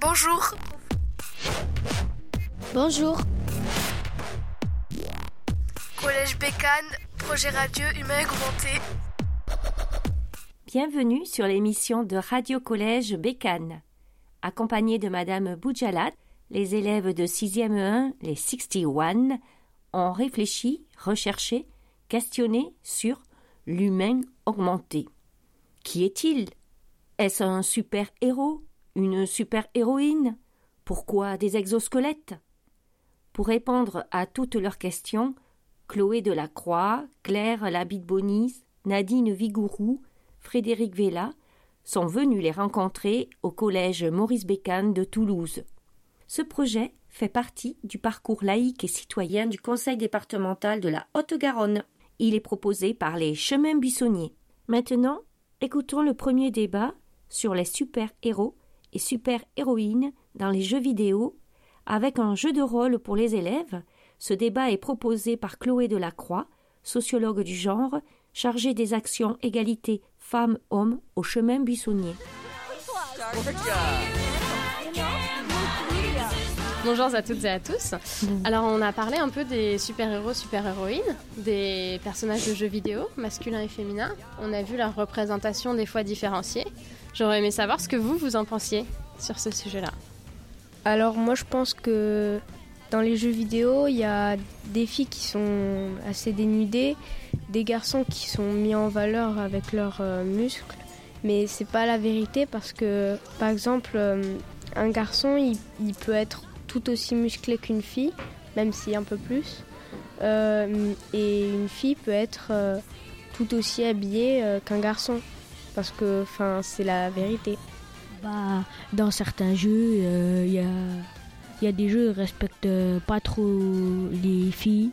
Bonjour. Bonjour. Collège Bécane, projet radio humain augmenté. Bienvenue sur l'émission de Radio Collège Bécane. Accompagnés de Madame Boudjalat, les élèves de 6e 1, les 61, ont réfléchi, recherché, questionné sur l'humain augmenté. Qui est-il? Est-ce un super-héros? Une super-héroïne? Pourquoi des exosquelettes? Pour répondre à toutes leurs questions, Chloé Delacroix, Claire Labide-Bonis, Nadine Vigourou, Frédéric Vella sont venus les rencontrer au collège Maurice Bécane de Toulouse. Ce projet fait partie du parcours laïque et citoyen du conseil départemental de la Haute-Garonne. Il est proposé par les chemins buissonniers. Maintenant, écoutons le premier débat sur les super-héros et super-héroïnes dans les jeux vidéo avec un jeu de rôle pour les élèves. Ce débat est proposé par Chloé Delacroix, sociologue du genre, chargée des actions égalité femmes-hommes au chemin buissonnier. Bonjour à toutes et à tous. Alors on a parlé un peu des super-héros, super-héroïnes, des personnages de jeux vidéo, masculins et féminins. On a vu leur représentation des fois différenciée. J'aurais aimé savoir ce que vous, vous en pensiez sur ce sujet-là. Alors moi je pense que dans les jeux vidéo, il y a des filles qui sont assez dénudées, des garçons qui sont mis en valeur avec leurs euh, muscles, mais c'est pas la vérité parce que par exemple euh, un garçon il, peut être tout aussi musclé qu'une fille, même si un peu plus. Euh, et une fille peut être tout aussi habillée qu'un garçon. Parce que c'est la vérité. Bah, dans certains jeux, il y a, y, a, des jeux qui respectent pas trop les filles.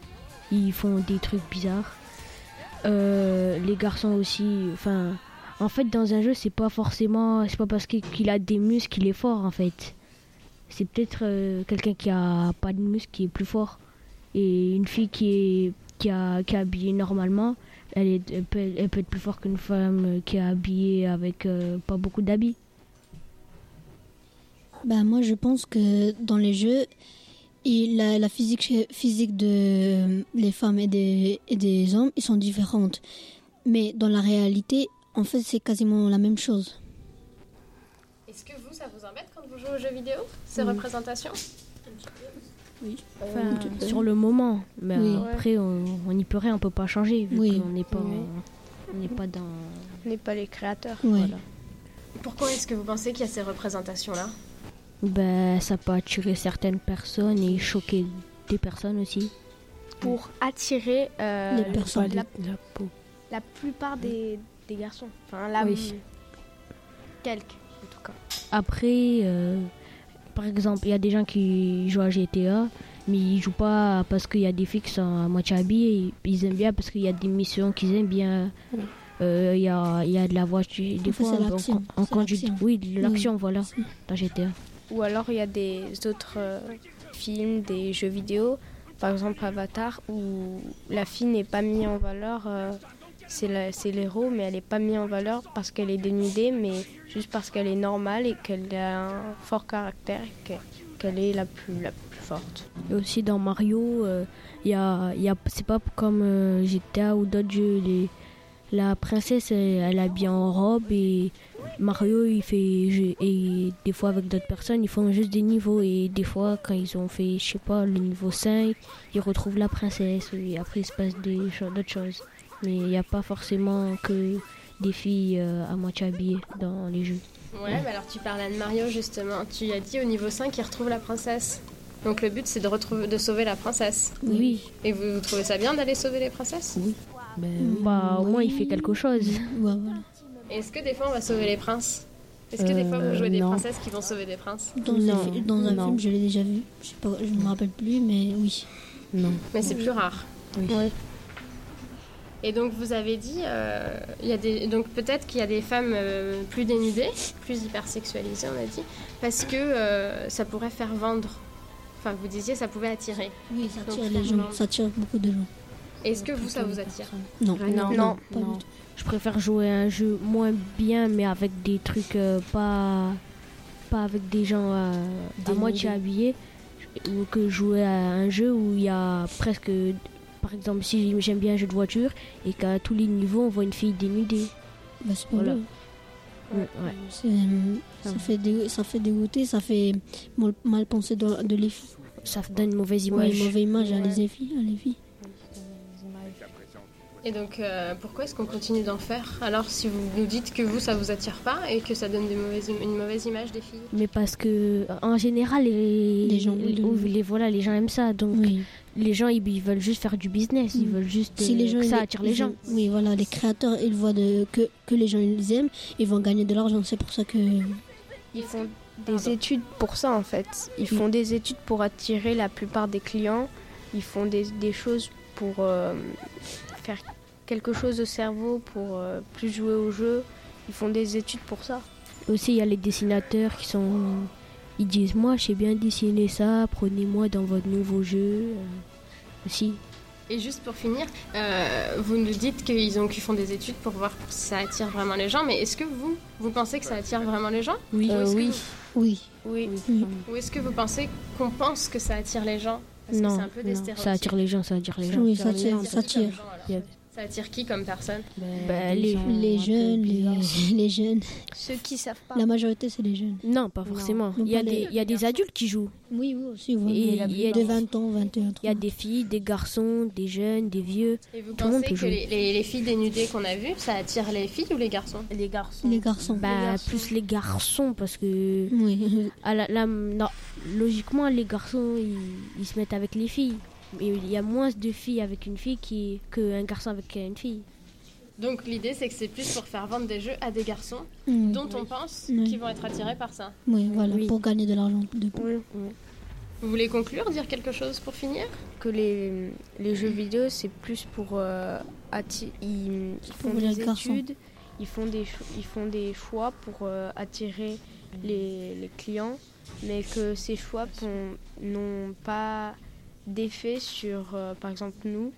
Ils font des trucs bizarres. les garçons aussi. Enfin, en fait, dans un jeu, c'est pas forcément. C'est pas parce qu'il a des muscles qu'il est fort, en fait c'est peut-être euh, quelqu'un qui a pas de muscle qui est plus fort. Et une fille qui est, qui a, qui est habillée normalement, elle, est, peut, elle peut être plus forte qu'une femme qui est habillée avec euh, pas beaucoup d'habits. Ben, moi, je pense que dans les jeux, la, la, physique, physique de les femmes et des, et des hommes, ils sont différentes. Mais dans la réalité, en fait, c'est quasiment la même chose. Est-ce que vous, ça vous embête quand vous jouez aux jeux vidéo, ces représentations? Oui. Euh, sur le moment, mais après on n'y peut rien, on peut pas changer vu qu'on n'est pas, on n'est pas dans, on n'est pas les créateurs. Voilà. Pourquoi est-ce que vous pensez qu'il y a ces représentations-là? Ben ça peut attirer certaines personnes et choquer des personnes aussi. Pour attirer euh, les personnes, la, peau. la plupart des, des garçons, enfin la oui. quelques en tout cas. Après, euh, par exemple, il y a des gens qui jouent à GTA, mais ils jouent pas parce qu'il y a des filles qui sont à moitié habillées. Ils aiment bien parce qu'il y a des missions qu'ils aiment bien. Euh, il y, a, y, a, de la voiture, des fois on, conduit. Oui, de l'action, voilà, dans GTA. Ou alors il y a des autres euh, films, des jeux vidéo, par exemple Avatar, où la fille n'est pas mise en valeur c'est l'héros, mais elle n'est pas mise en valeur parce qu'elle est dénudée, mais juste parce qu'elle est normale et qu'elle a un fort caractère et qu'elle est la plus, la plus forte. Et aussi dans Mario, euh, y a, y a, c'est pas comme euh, GTA ou d'autres jeux. Les, la princesse, elle, elle bien en robe et Mario, il fait. Et des fois, avec d'autres personnes, ils font juste des niveaux. Et des fois, quand ils ont fait, je sais pas, le niveau 5, ils retrouvent la princesse. Et après, il se passe d'autres choses. Mais il n'y a pas forcément que des filles euh, à moitié habillées dans les jeux. Ouais, alors tu parlais de Mario justement. Tu as dit au niveau 5 il retrouve la princesse. Donc le but c'est de, retrouver, de sauver la princesse. Oui. Et vous, trouvez ça bien d'aller sauver les princesses? Oui. Ben, bah, au moins il fait quelque chose. Est-ce que des fois on va sauver les princes? Est-ce que des fois vous jouez des euh, princesses qui vont sauver des princes? Dans, un, dans un film, je l'ai déjà vu. Je ne me rappelle plus, mais oui. Non. Mais c'est plus rare. Oui. Et donc vous avez dit, euh, il y a des, donc peut-être qu'il y a des femmes euh, plus dénudées, plus hypersexualisées, on a dit, parce que euh, ça pourrait faire vendre. Enfin, vous disiez, ça pouvait attirer. Oui, ça attire les gens, ça attire beaucoup de gens. Est-ce que vous, ça vous attire non. non. Non, pas Du tout. Je préfère jouer un jeu moins bien, mais avec des trucs pas, pas pas avec des gens euh, à moitié habillés ou que jouer à un jeu où il y a presque par exemple si j'aime bien un jeu de voiture et qu'à tous les niveaux on voit une fille dénudée. Bah, c'est pas Voilà. vrai. Ouais. C'est, euh, ça, fait dé- ça fait dégoûter, ça fait mal, mal penser de, de les filles. Ça donne une mauvaise Ouais, image. une mauvaise image à les filles. À les filles. Et donc, euh, pourquoi est-ce qu'on continue d'en faire? Alors, si vous nous dites que vous, ça vous attire pas et que ça donne des mauvaises, im- une mauvaise image des filles Mais parce que en général les, Les gens les, veulent- les- voilà les gens aiment ça donc Oui. Les gens ils, ils veulent juste faire du business ils Mm. veulent juste Si euh, les gens que ça attire les gens. Oui, voilà, les créateurs, ils voient de, que, que les gens ils aiment, ils vont gagner de l'argent. C'est pour ça que. Ils font des Pardon. études pour ça en fait. Ils font des études pour attirer la plupart des clients. Ils font des, des choses pour euh, faire quelque chose au cerveau, pour euh, plus jouer au jeu. Ils font des études pour ça. Aussi, il y a les dessinateurs qui sont. Ils disent Moi, je sais bien dessiner ça, prenez-moi dans votre nouveau jeu. Euh, aussi. Et juste pour finir, euh, vous nous dites qu'ils ont qu'ils font des études pour voir si ça attire vraiment les gens, mais est-ce que vous, vous pensez que ça attire vraiment les gens? Oui, Ou est-ce que oui. vous- Oui. Oui. Ou est-ce que vous pensez qu'on pense que ça attire les gens? Parce que non, c'est un peu des non, ça attire les gens, ça attire les gens. Oui, ça tire. Ça Ça attire Ça attire qui comme personne? Bah, les- gens jeunes, les, jeunes. Ceux qui savent pas. La majorité, c'est les jeunes. Non, pas forcément. Non, Il y, a des, il y a des adultes qui jouent. Oui, oui, aussi. oui. Et Mais il y a de des- 20 ans, 21 ans. Il y a des filles, des garçons, des jeunes, des vieux. Et vous Tout le monde pensez peut que jouer. les, les- les filles dénudées qu'on a vues, ça attire les filles ou les garçons? Les garçons. Les garçons. Bah, garçons. plus les garçons, parce que Oui. à la, la- non, logiquement, les garçons, ils, ils se mettent avec les filles. Mais il y a moins de filles avec une fille qui, qu'un garçon avec une fille. Donc l'idée c'est que c'est plus pour faire vendre des jeux à des garçons dont on pense Oui. qu'ils vont être attirés par ça. Oui, voilà, Oui. pour gagner de l'argent. De... Vous voulez conclure, dire quelque chose pour finir? Que les, les jeux vidéo, c'est plus pour euh, attirer. Ils, ils font Pour des garçons. études, ils font des, ils font des choix pour euh, attirer les, les clients, mais que ces choix n'ont pas d'effet sur, euh, par exemple, nous.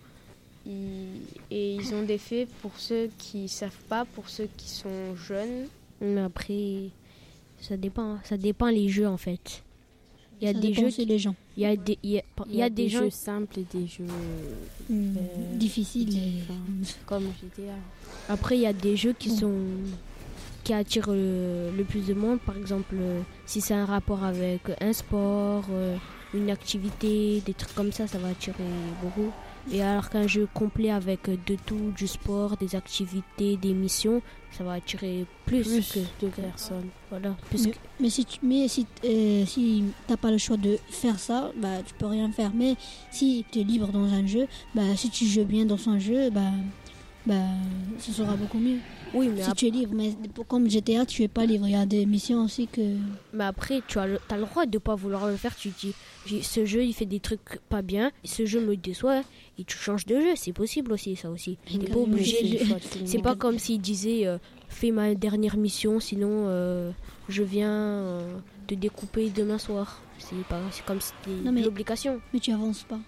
Ils- et ils ont des faits pour ceux qui savent pas, pour ceux qui sont jeunes. Mais après, ça dépend. Ça dépend les jeux, en fait. Il y a Ça des jeux, qui- gens. il y a des, il y a, il y a des gens jeux simples et des jeux Hmm, Euh, Difficile. et- différents, comme GTA. Après, il y a des jeux qui sont qui attirent le, le plus de monde. Par exemple, euh, si c'est un rapport avec un sport, euh, une activité, des trucs comme ça, ça va attirer beaucoup. Et alors qu'un jeu complet avec euh, de tout, du sport, des activités, des missions, ça va attirer plus, Plus que de personnes. voilà. Plus Mais, que- mais si tu mais si, euh, si t'as pas le choix de faire ça, bah tu peux rien faire. Mais si tu es libre dans un jeu, bah si tu joues bien dans un jeu, bah bah ce sera beaucoup mieux. oui, mais, si ap- tu es libre, mais comme GTA, tu es pas libre. Il y a des missions aussi que mais après, tu as le, as le droit de pas vouloir le faire. Tu dis, ce jeu, il fait des trucs pas bien, ce jeu me déçoit, et tu changes de jeu. C'est possible aussi, ça aussi. T'es pas obligé c'est pas comme s'il disait euh, fais ma dernière mission, sinon euh, je viens euh, te découper demain soir. C'est pas, c'est comme si c'était l'obligation. mais tu avances pas.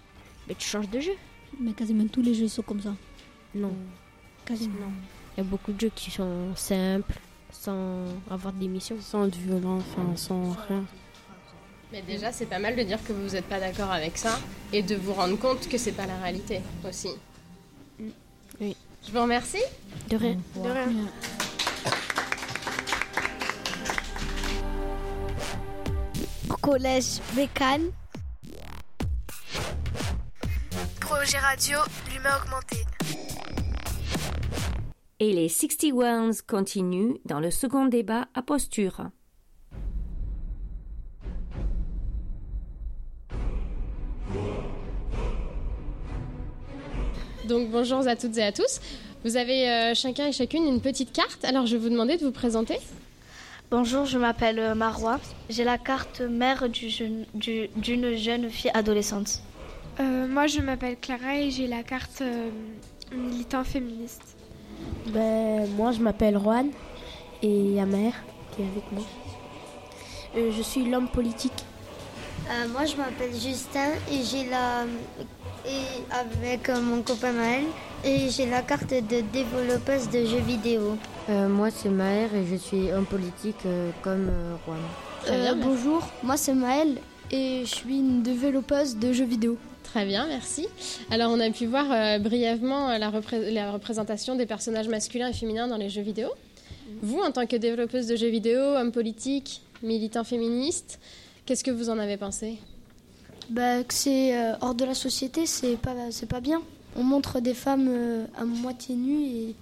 Mais tu changes de jeu. Mais quasiment tous les jeux sont comme ça. Non. Quasiment. Il y a beaucoup de jeux qui sont simples, sans avoir des missions. Sans de violence, enfin, sans rien. Mais déjà c'est pas mal de dire que vous n'êtes pas d'accord avec ça et de vous rendre compte que c'est pas la réalité aussi. Oui. Je vous remercie. De rien. De rien. Au collège Bécane. Projet radio, l'humain augmenté. Et les 61s continuent dans le second débat à posture. Donc bonjour à toutes et à tous. Vous avez euh, chacun et chacune une petite carte. Alors je vais vous demander de vous présenter. Bonjour, je m'appelle euh, Marois. J'ai la carte mère du jeune- du- d'une jeune fille adolescente. Euh, moi, je m'appelle Clara et j'ai la carte euh, militant féministe. Ben, moi, je m'appelle Juan et il y a Mère qui est avec moi. Euh, je suis l'homme politique. Euh, moi, je m'appelle Justin et j'ai la et avec euh, mon copain Maël et j'ai la carte de développeuse de jeux vidéo. Euh, moi, c'est Maher et je suis homme politique euh, comme euh, Juan. Très bien, merci. bonjour, moi c'est Maëlle et je suis une développeuse de jeux vidéo. Très bien, merci. Alors, on a pu voir euh, brièvement la, repré- la représentation des personnages masculins et féminins dans les jeux vidéo. Vous, en tant que développeuse de jeux vidéo, homme politique, militant féministe, qu'est-ce que vous en avez pensé? Bah, que c'est euh, hors de la société, c'est pas, c'est pas bien. On montre des femmes euh, à moitié nues et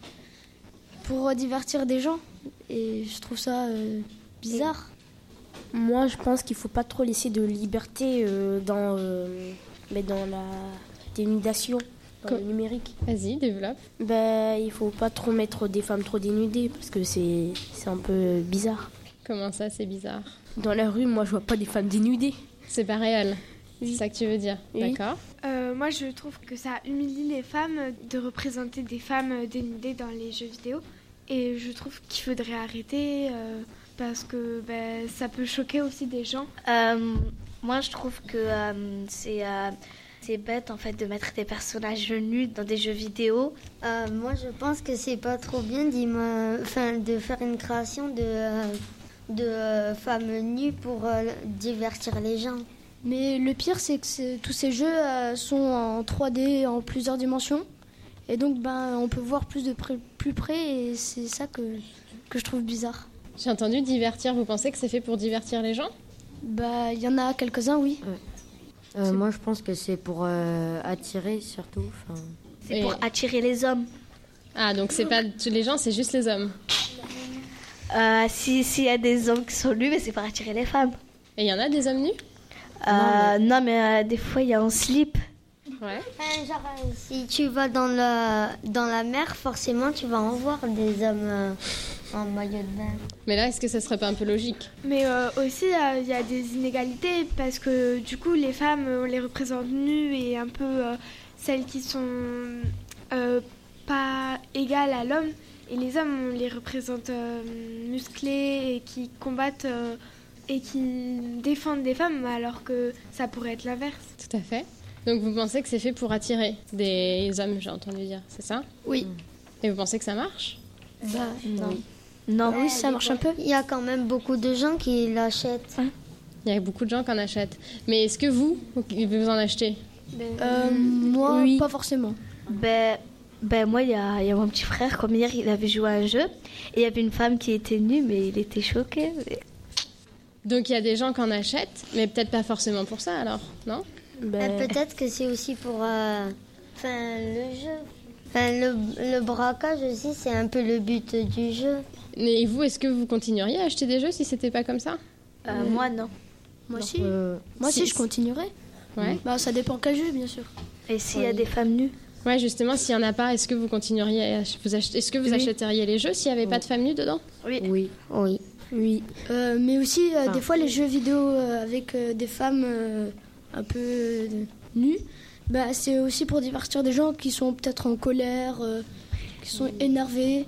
pour divertir des gens. Et je trouve ça euh, bizarre. Moi, je pense qu'il faut pas trop laisser de liberté euh, dans, euh, mais dans la dénudation, dans le numérique. Vas-y, développe. Ben, il faut pas trop mettre des femmes trop dénudées parce que c'est c'est un peu bizarre. Comment ça, c'est bizarre? Dans la rue, moi, je vois pas des femmes dénudées. C'est pas réel. C'est ça que tu veux dire Oui. D'accord. Euh, moi, je trouve que ça humilie les femmes de représenter des femmes dénudées dans les jeux vidéo. Et je trouve qu'il faudrait arrêter euh, parce que ben, ça peut choquer aussi des gens. Euh, moi, je trouve que euh, c'est euh, c'est bête en fait de mettre des personnages nus dans des jeux vidéo. Euh, moi, je pense que c'est pas trop bien enfin, de faire une création de, euh, de euh, femmes nues pour euh, divertir les gens. Mais le pire, c'est que tous ces jeux euh, sont en 3D, en plusieurs dimensions. Et donc, ben, on peut voir plus de près- plus près et c'est ça que, que je trouve bizarre. J'ai entendu divertir. Vous pensez que c'est fait pour divertir les gens? Bah, il y en a quelques-uns, oui. Euh, moi, je pense que c'est pour euh, attirer surtout. C'est Et- pour attirer les hommes. Ah, donc c'est pas les gens, c'est juste les hommes. Euh, si s'il y a des hommes qui sont nus, mais c'est pour attirer les femmes. Et il y en a des hommes nus? Euh, non, mais, euh, des fois il y a un slip. Ouais. Genre, euh, si tu vas dans la, dans la mer, forcément, tu vas en voir des hommes euh, en maillot de bain. Mais là, est-ce que ça serait pas un peu logique? Mais euh, aussi, euh, il y a des inégalités parce que du coup, les femmes, on les représente nues et un peu euh, celles qui sont euh, pas égales à l'homme. Et les hommes, on les représente euh, musclés et qui combattent euh, et qui défendent des femmes alors que ça pourrait être l'inverse. Tout à fait. Donc vous pensez que c'est fait pour attirer des hommes, j'ai entendu dire, c'est ça? Oui. Et vous pensez que ça marche? Bah, non. Non. Oui, ça marche un peu. Il y a quand même beaucoup de gens qui l'achètent. Il y a beaucoup de gens qui en achètent. Mais est-ce que vous, vous en achetez? Euh, moi, Oui. pas forcément. Ben, ben moi, il y y a mon petit frère, comme hier, il avait joué à un jeu. Et il y avait une femme qui était nue, mais il était choqué. mais- Donc il y a des gens qui en achètent, mais peut-être pas forcément pour ça alors, non? Euh, Peut-être que c'est aussi pour euh, enfin, le jeu. Enfin, le, le braquage aussi, c'est un peu le but du jeu. Et vous, est-ce que vous continueriez à acheter des jeux si c'était pas comme ça? Euh, Moi, non. Moi, Non. si. Euh, Moi, si, je continuerai. Ouais. Bah, ça dépend quel jeu, bien sûr. Et s'il y a des femmes nues? Ouais, justement, s'il y en a pas, est-ce que vous continueriez à vous Est-ce que vous Oui. achèteriez les jeux s'il n'y avait pas de femmes nues dedans? Oui. Oui. Oui. Oui. Euh, mais aussi, euh, Enfin, des fois, les jeux vidéo euh, avec euh, des femmes euh, un peu euh, nues, bah, c'est aussi pour divertir des gens qui sont peut-être en colère, euh, qui sont énervés.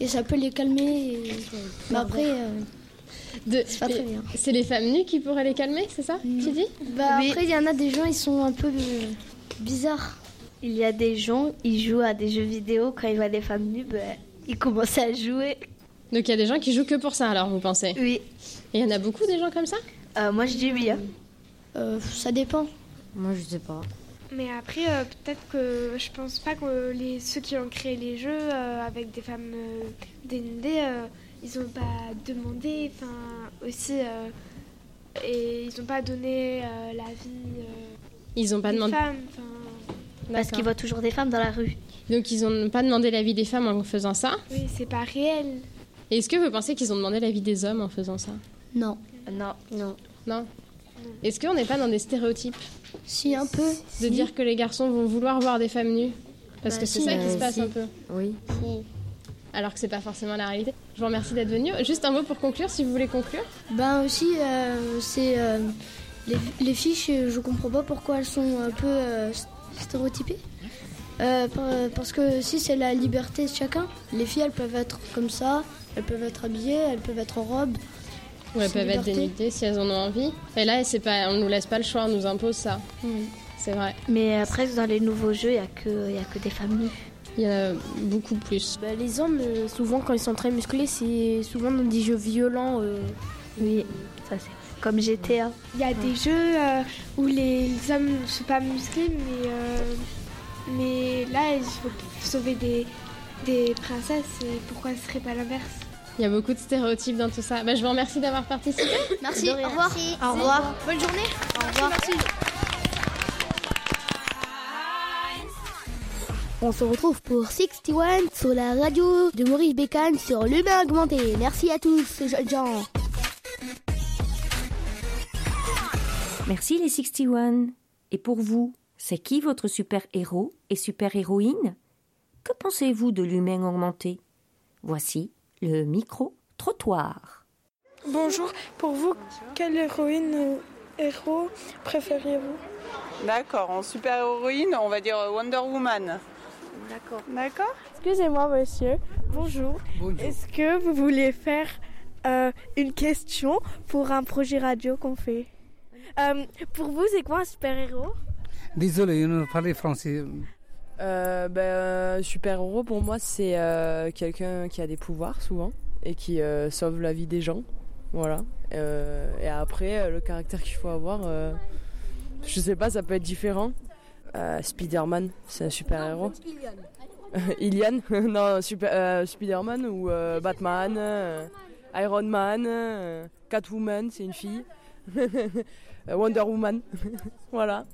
Et ça peut les calmer. Et... Mais après, euh, De- c'est pas très bien. C'est les femmes nues qui pourraient les calmer, c'est ça Tu dis? Bah, Oui. Après, il y en a des gens, ils sont un peu euh, bizarres. Il y a des gens, ils jouent à des jeux vidéo, quand ils voient des femmes nues, ben, ils commencent à jouer. Donc il y a des gens qui jouent que pour ça, alors vous pensez? Oui. Et il y en a beaucoup des gens comme ça? Euh, moi, je dis oui. hein. Euh, ça dépend. Moi, je sais pas. Mais après, euh, peut-être que je pense pas que les, ceux qui ont créé les jeux euh, avec des femmes euh, dénudées, euh, ils ont pas demandé, enfin aussi, euh, et ils ont pas donné euh, l'avis euh, Ils ont pas des demandé. femmes. Parce qu'ils voient toujours des femmes dans la rue. Donc ils ont pas demandé l'avis des femmes en faisant ça? oui, c'est pas réel. Et est-ce que vous pensez qu'ils ont demandé l'avis des hommes en faisant ça? Non. Non. Non. Non? Est-ce qu'on n'est pas dans des stéréotypes? Si, un peu. de dire que les garçons vont vouloir voir des femmes nues? Parce Bah, que c'est si. ça qui se Euh, passe si. un peu. Oui. Alors que c'est pas forcément la réalité. Je vous remercie d'être venu. Juste un mot pour conclure, si vous voulez conclure. Ben aussi, euh, c'est euh, les, les fiches, je comprends pas pourquoi elles sont un peu euh, stéréotypées. Euh, par- parce que si c'est la liberté de chacun, les filles elles peuvent être comme ça, elles peuvent être habillées, elles peuvent être en robe. Ou elles peuvent être dénudées si elles en ont envie. Et là, c'est pas, on nous laisse pas le choix, on nous impose ça. Oui. C'est vrai. Mais après, dans les nouveaux jeux, il n'y a, que- il y a que des femmes nues. Il y en a beaucoup plus. Bah, les hommes, euh, souvent quand ils sont très musclés, c'est souvent dans des jeux violents, euh, Oui, ça c'est comme GTA. Il y a des jeux euh, où les hommes ne sont pas musclés, mais, euh, mais là, il faut sauver des, des princesses. Et pourquoi ce serait pas l'inverse? Il y a beaucoup de stéréotypes dans tout ça. Bah, je vous remercie d'avoir participé. Merci, au revoir. Au revoir. Bonne journée. Au revoir. Merci. On se retrouve pour 61 sur la radio de Maurice Bécane sur l'humain augmenté. Merci à tous jeunes gens. Merci les 61. Et pour vous, c'est qui votre super-héros et super-héroïne? Que pensez-vous de l'humain augmenté? Voici le micro-trottoir. Bonjour, pour vous, quelle héroïne ou héros préférez-vous D'accord, en super-héroïne, on va dire Wonder Woman. D'accord. D'accord? Excusez-moi, monsieur. Bonjour. Est-ce que vous voulez faire euh, une question pour un projet radio qu'on fait? Euh, Pour vous, c'est quoi un super-héros? Désolé, je ne parle français. Euh, ben, euh, super-héros, pour moi, c'est euh, quelqu'un qui a des pouvoirs, souvent, et qui euh, sauve la vie des gens. Voilà. Euh, et après, le caractère qu'il faut avoir, euh, je sais pas, ça peut être différent. Euh, Spider-Man, c'est un super-héros. Ilian Non, super, euh, Spider-Man ou euh, Batman, euh, Iron Man, euh, Catwoman, c'est une fille. Euh, Wonder Woman, voilà.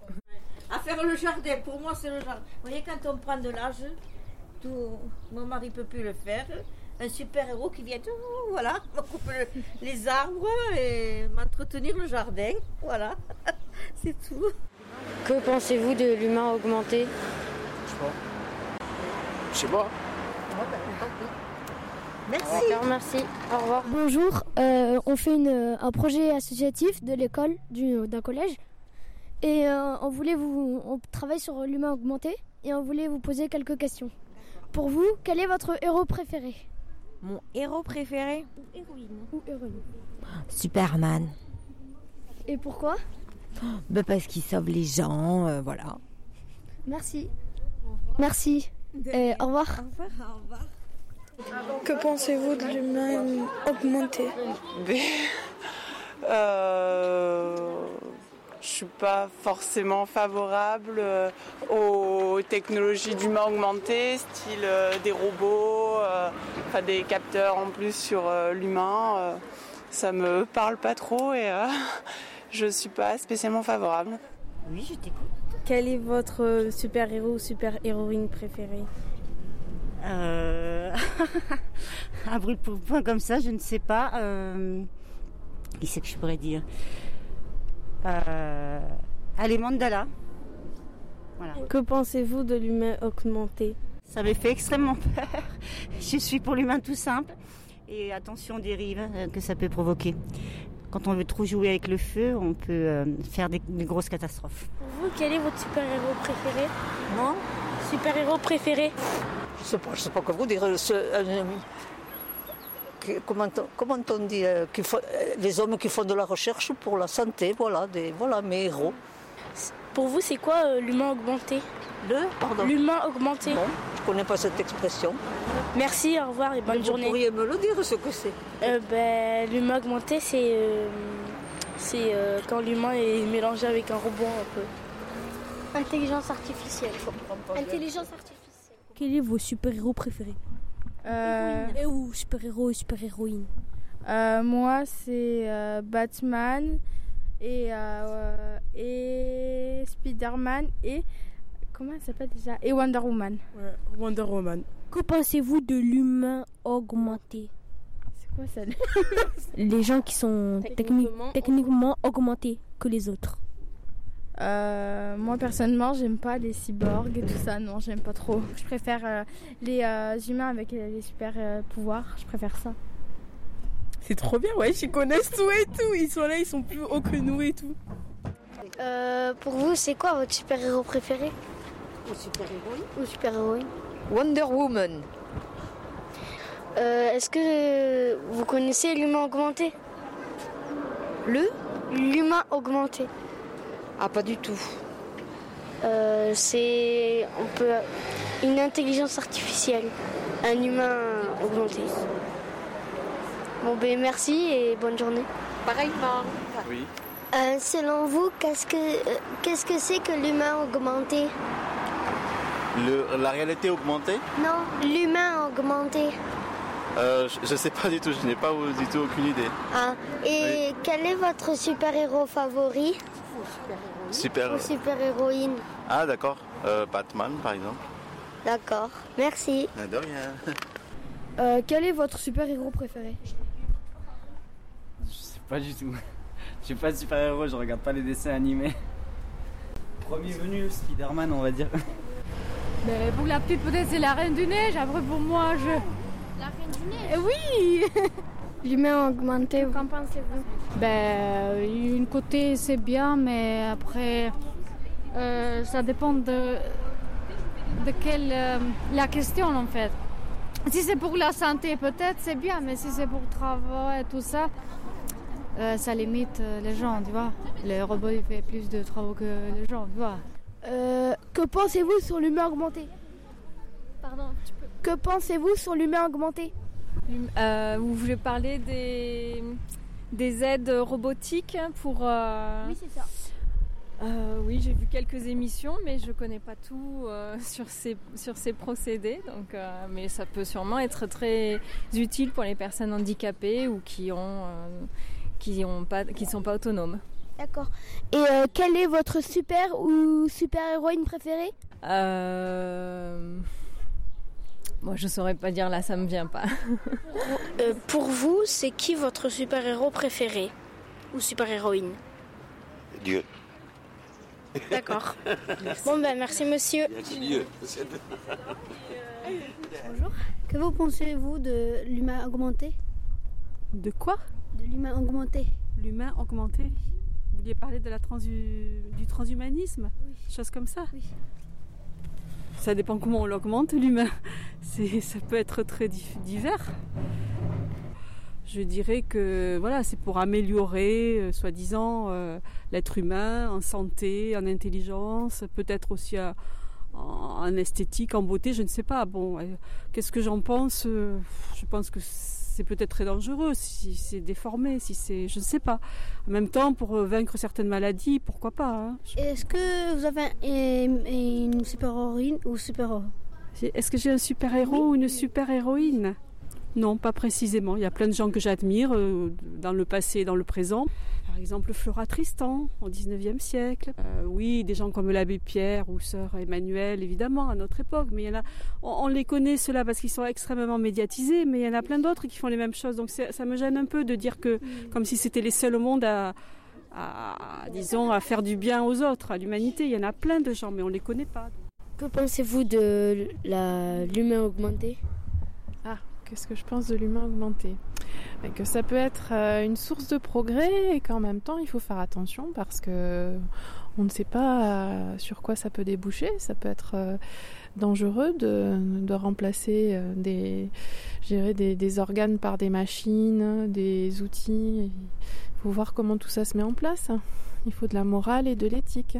À faire le jardin, pour moi c'est le jardin. Vous voyez, quand on prend de l'âge, tout, mon mari peut plus le faire. Un super-héros qui vient, tout, voilà, me couper le- les arbres et m'entretenir le jardin. Voilà, c'est tout. Que pensez-vous de l'humain augmenté? Je sais pas. Merci. D'accord, merci. Au revoir. Bonjour, euh, on fait une- un projet associatif de l'école, du- d'un collège. Et euh, on voulait vous. On travaille sur l'humain augmenté et on voulait vous poser quelques questions. Pour vous, quel est votre héros préféré? Mon héros préféré? Héroïne. Ou héroïne. Superman. Et pourquoi? Ben parce qu'il sauve les gens, euh, voilà. Merci. Merci. Et au revoir. Au revoir. Que pensez-vous de l'humain augmenté? Euh, je suis pas forcément favorable euh, aux technologies d'humain augmenté, style euh, des robots, euh, enfin des capteurs en plus sur euh, l'humain. euh, ça me parle pas trop et euh, je suis pas spécialement favorable. Oui, je t'écoute. Quel est votre super-héros ou super-héroïne préférée? Euh... un brûle pour point comme ça, je ne sais pas. Euh... Qui c'est que je pourrais dire euh... Allez, Mandala. Voilà. Que pensez-vous de l'humain augmenté? Ça me fait extrêmement peur. Je suis pour l'humain tout simple. Et attention aux dérives que ça peut provoquer. Quand on veut trop jouer avec le feu, on peut euh, faire des, des grosses catastrophes. Pour vous, quel est votre super-héros préféré? Moi Super-héros préféré? Je sais pas, je sais pas quoi vous dire. ce- euh, que- comment, on- comment on dit euh, faut- euh, Les hommes qui font de la recherche pour la santé, voilà, des, voilà mes héros. Pour vous, c'est quoi euh, l'humain augmenté? Le Pardon L'humain augmenté. Bon, connais pas cette expression. Merci, au revoir et bonne Vous journée. pourriez me le dire ce que c'est Euh, ben, l'humain augmenté, c'est euh, c'est euh, quand l'humain est mélangé avec un robot un peu. Intelligence artificielle. Intelligence artificielle. Quel est vos super-héros préférés? Et ou super-héros et super-héroïne? Euh, moi, c'est euh, Batman et, euh, et Spider-Man et. Comment elle s'appelle déjà? Et Wonder Woman. Wonder Woman. Que pensez-vous de l'humain augmenté? C'est quoi ça? Les gens qui sont techni- Techniquement- techniquement augmentés que les autres. Euh, moi personnellement, j'aime pas les cyborgs et tout ça. Non, j'aime pas trop. Je préfère euh, les euh, humains avec euh, les super euh, pouvoirs. Je préfère ça. C'est trop bien, ouais, ils connaissent tout et tout. Ils sont là, ils sont plus hauts que nous et tout. Euh, pour vous, c'est quoi votre super-héros préféré? Ou super-héroïne Ou super-héroïne Wonder Woman. Euh, Est-ce que vous connaissez l'humain augmenté? Le? L'humain augmenté. Ah, pas du tout. Euh, c'est on peut une intelligence artificielle, un humain augmenté. Bon ben merci et bonne journée. pareillement. Oui. Euh, selon vous, qu'est-ce que euh, qu'est-ce que c'est que l'humain augmenté? Le- la réalité augmentée Non, l'humain augmenté. euh, Je ne sais pas du tout, je n'ai pas du tout aucune idée. Ah, et quel est votre super-héros favori? Super. ou super-héroïne Ah d'accord, Euh, Batman par exemple. D'accord, merci. Ah, De rien. Euh, quel est votre super-héros préféré? Je sais pas du tout. Je suis pas super-héros, je regarde pas les dessins animés. Premier venu, Spider-Man, on va dire. Mais pour la petite, peut-être c'est la Reine du Neige. Après, pour moi, je. La Reine du Neige Oui L'humain augmenté, qu'en pensez-vous Ben, une côté, c'est bien, mais après, euh, ça dépend de, de quelle. euh, la question, en fait. Si c'est pour la santé, peut-être, c'est bien, mais si c'est pour le travail et tout ça, euh, ça limite euh, les gens, tu vois. Les robots, ils font plus de travaux que les gens, tu vois. Euh, Que pensez-vous sur l'humain augmenté Pardon, tu peux... Que pensez-vous sur l'humain augmenté Euh, vous voulez parler des, des aides robotiques pour... euh, Oui, c'est ça. oui, j'ai vu quelques émissions, mais je connais pas tout sur, ces, sur ces procédés. Donc, mais ça peut sûrement être très utile pour les personnes handicapées ou qui ont, qui ont pas, qui sont pas autonomes. D'accord. Et euh, quel est votre super ou super-héroïne préférée? Euh... Moi, je saurais pas dire là, ça me vient pas. Euh, pour vous, c'est qui votre super-héros préféré Ou super-héroïne? Dieu. D'accord. Bon, ben merci monsieur. Dieu. Bonjour. Que vous pensez-vous de l'humain augmenté? De quoi? De l'humain augmenté. L'humain augmenté? Vouliez parler de la transu- du transhumanisme Chose comme ça Ça dépend comment on l'augmente, l'humain. C'est- Ça peut être très divers. Je dirais que voilà, c'est pour améliorer, euh, soi-disant, euh, l'être humain en santé, en intelligence, peut-être aussi à- en, en esthétique, en beauté, je ne sais pas. Bon, euh, qu'est-ce que j'en pense Euh, Je pense que c'est peut-être très dangereux si c'est déformé, si c'est, je ne sais pas. En même temps, pour euh, vaincre certaines maladies, pourquoi pas hein. Est-ce que vous avez un- une super-héroïne ou super-héros? Est-ce que j'ai un super-héros ou une super-héroïne? Non, pas précisément. Il y a plein de gens que j'admire euh, dans le passé et dans le présent. Par exemple, Flora Tristan au 19e siècle. Euh, oui, des gens comme l'abbé Pierre ou sœur Emmanuel, évidemment, à notre époque. Mais il y en a, on, on les connaît ceux-là parce qu'ils sont extrêmement médiatisés, mais il y en a plein d'autres qui font les mêmes choses. Donc ça me gêne un peu de dire que, comme si c'était les seuls au monde à, à, disons, à faire du bien aux autres, à l'humanité. Il y en a plein de gens, mais on les connaît pas. Que pensez-vous de la- l'humain augmenté? Qu'est-ce que je pense de l'humain augmenté? Que ça peut être euh, une source de progrès et qu'en même temps il faut faire attention parce que on ne sait pas euh, sur quoi ça peut déboucher. Ça peut être euh, dangereux de, de remplacer des, dirais des, des organes par des machines, des outils. Il faut voir comment tout ça se met en place. Il faut de la morale et de l'éthique.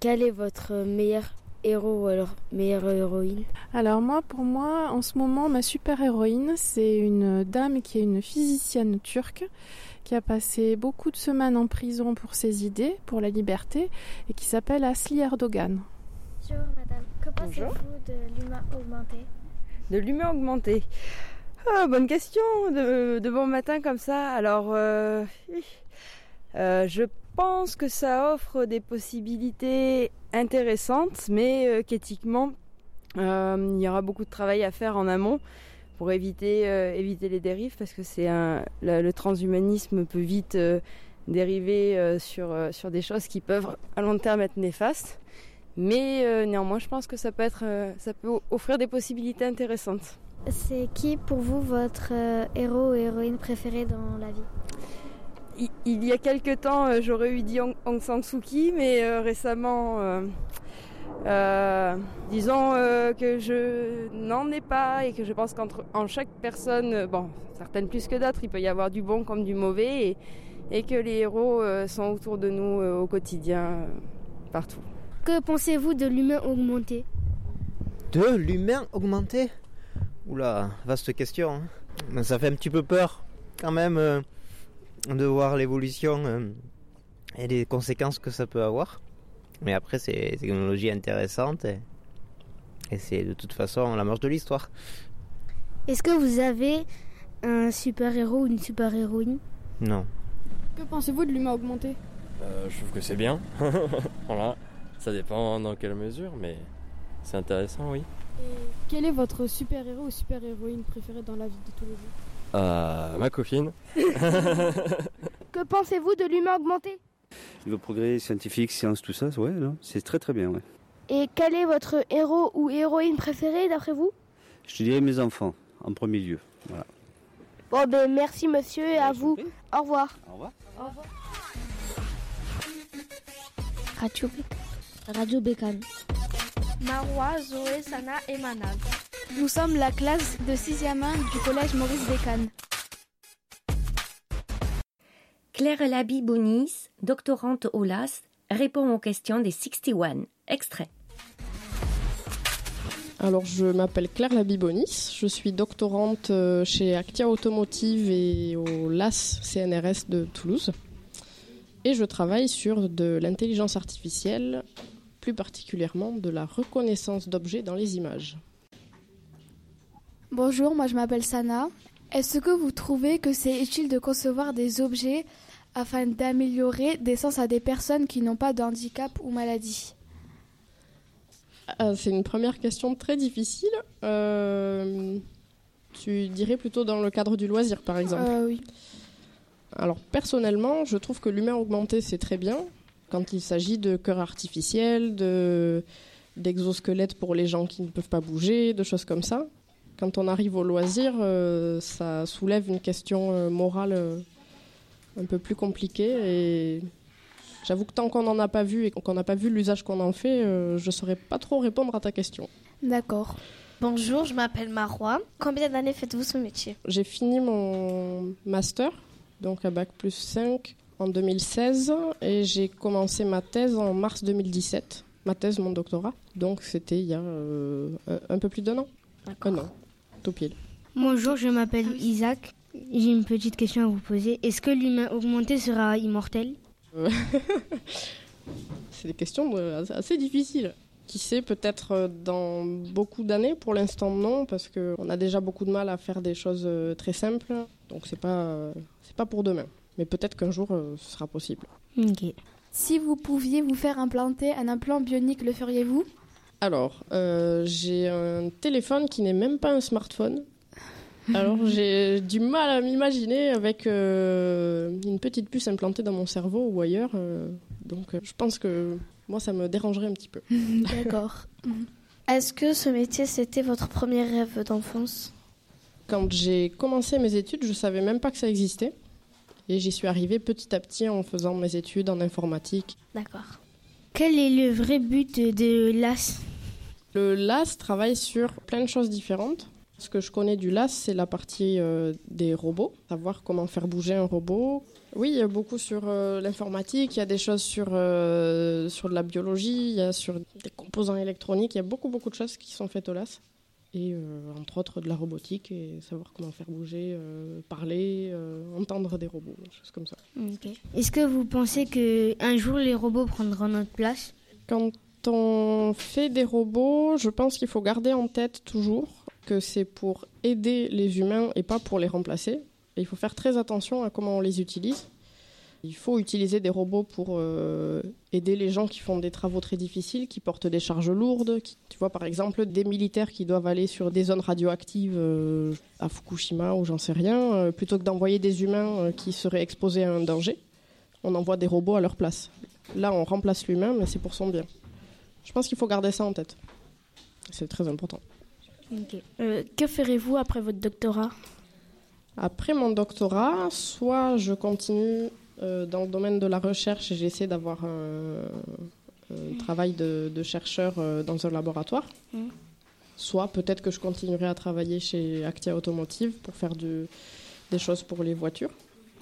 Quel est votre meilleur héros ou alors meilleure héroïne? Alors moi, pour moi, en ce moment, ma super-héroïne, c'est une dame qui est une physicienne turque, qui a passé beaucoup de semaines en prison pour ses idées, pour la liberté, et qui s'appelle Asli Erdogan. Bonjour madame. Que pensez-vous de l'humain augmenté? De l'humain augmenté? Ah, bonne question de, de bon matin comme ça. Alors, euh, euh, je pense que ça offre des possibilités intéressantes, mais euh, qu'éthiquement, euh, il y aura beaucoup de travail à faire en amont pour éviter, euh, éviter les dérives, parce que c'est le, transhumanisme peut vite euh, dériver sur, sur des choses qui peuvent à long terme être néfastes. Mais néanmoins, je pense que ça peut, être, ça peut offrir des possibilités intéressantes. C'est qui pour vous votre héros ou héroïne préféré dans la vie? Il, y a quelques temps, euh, j'aurais eu dit Aung San Suu Kyi, mais euh, récemment, euh, euh, disons euh, que je n'en ai pas et que je pense qu'entre en chaque personne, bon, certaines plus que d'autres, il peut y avoir du bon comme du mauvais et, et que les héros euh, sont autour de nous euh, au quotidien, euh, partout. Que pensez-vous de l'humain augmenté? De l'humain augmenté? Oula, vaste question. hein. Mais Ça fait un petit peu peur quand même. De voir l'évolution euh, et les conséquences que ça peut avoir. Mais après, c'est une technologie intéressante et, et c'est de toute façon la marche de l'histoire. Est-ce que vous avez un super-héros ou une super-héroïne? Non. Que pensez-vous de l'humain augmenté? Euh, je trouve que c'est bien. voilà. Ça dépend dans quelle mesure, mais c'est intéressant, oui. Quel est votre super-héros ou super-héroïne préféré dans la vie de tous les jours? Euh, ma copine. Que pensez-vous de l'humain augmenté? Le progrès scientifique, science, tout ça, ouais, non, c'est très très bien. Ouais. Et quel est votre héros ou héroïne préféré d'après vous? Je te dirais mes enfants, en premier lieu. Voilà. Bon ben merci monsieur et à vous. Au revoir. Au revoir. Au revoir. Radio, Radio Bécane. Marois, Zoé, Sana et Manal. Nous sommes la classe de 6e 1 du collège Maurice Bécane. Claire Labi Bonis, doctorante au LAS, répond aux questions des 61. Extrait. Alors, je m'appelle Claire Labibonis, je suis doctorante euh, chez Actia Automotive et au LAS CNRS de Toulouse. Et je travaille sur de l'intelligence artificielle, plus particulièrement de la reconnaissance d'objets dans les images. Bonjour, moi je m'appelle Sana. Est-ce que vous trouvez que c'est utile de concevoir des objets afin d'améliorer des sens à des personnes qui n'ont pas de handicap ou maladie? Ah, C'est une première question très difficile. Euh, tu dirais plutôt dans le cadre du loisir, par exemple Euh, Oui. Alors personnellement, je trouve que l'humain augmenté c'est très bien quand il s'agit de cœurs artificiels, de d'exosquelettes pour les gens qui ne peuvent pas bouger, de choses comme ça. Quand on arrive au loisir, euh, ça soulève une question euh, morale euh, un peu plus compliquée et j'avoue que tant qu'on n'en a pas vu et qu'on n'a pas vu l'usage qu'on en fait, je saurais pas trop répondre à ta question. D'accord. Bonjour, je m'appelle Marois. Combien d'années faites-vous ce métier? J'ai fini mon master, donc à Bac plus 5 en 2016, et j'ai commencé ma thèse en mars 2017. Ma thèse, mon doctorat. Donc c'était il y a un- un peu plus d'un an. Un an, tout pile. Bonjour, je m'appelle Isaac. J'ai une petite question à vous poser. Est-ce que l'humain augmenté sera immortel? Euh, C'est des questions euh, assez- difficiles. Qui sait, peut-être euh, dans beaucoup d'années, pour l'instant non, parce qu'on a déjà beaucoup de mal à faire des choses très simples, donc c'est pas, c'est pas pour demain. Mais peut-être qu'un jour ce sera possible. Ok. Si vous pouviez vous faire implanter un implant bionique, le feriez-vous? Alors, euh, j'ai un téléphone qui n'est même pas un smartphone. Alors j'ai du mal à m'imaginer avec euh, une petite puce implantée dans mon cerveau ou ailleurs. euh, donc je pense que moi ça me dérangerait un petit peu. D'accord. Est-ce que ce métier, c'était votre premier rêve d'enfance? Quand j'ai commencé mes études, je savais même pas que ça existait. Et j'y suis arrivée petit à petit en faisant mes études en informatique. D'accord. Quel est le vrai but de l'AS Le LAS travaille sur plein de choses différentes. Ce que je connais du LAS, c'est la partie euh, des robots, savoir comment faire bouger un robot. Oui, il y a beaucoup sur euh, l'informatique, il y a des choses sur, euh, sur de la biologie, il y a sur des composants électroniques, il y a beaucoup beaucoup de choses qui sont faites au LAS. Et euh, entre autres de la robotique et savoir comment faire bouger, euh, parler, euh, entendre des robots, des choses comme ça. Est-ce que vous pensez que un jour les robots prendront notre place? Quand on fait des robots, je pense qu'il faut garder en tête toujours que c'est pour aider les humains et pas pour les remplacer. Et il faut faire très attention à comment on les utilise. Il faut utiliser des robots pour euh, aider les gens qui font des travaux très difficiles, qui portent des charges lourdes. qui- tu vois, par exemple, des militaires qui doivent aller sur des zones radioactives euh, à Fukushima ou j'en sais rien, euh, plutôt que d'envoyer des humains qui seraient exposés à un danger, on envoie des robots à leur place. Là, on remplace l'humain, mais c'est pour son bien. Je pense qu'il faut garder ça en tête. C'est très important. Euh, que ferez-vous après votre doctorat? Après mon doctorat, soit je continue dans le domaine de la recherche j'essaie d'avoir un, un travail de, de chercheur euh, dans un laboratoire, Mm. soit peut-être que je continuerai à travailler chez Actia Automotive pour faire du- des choses pour les voitures.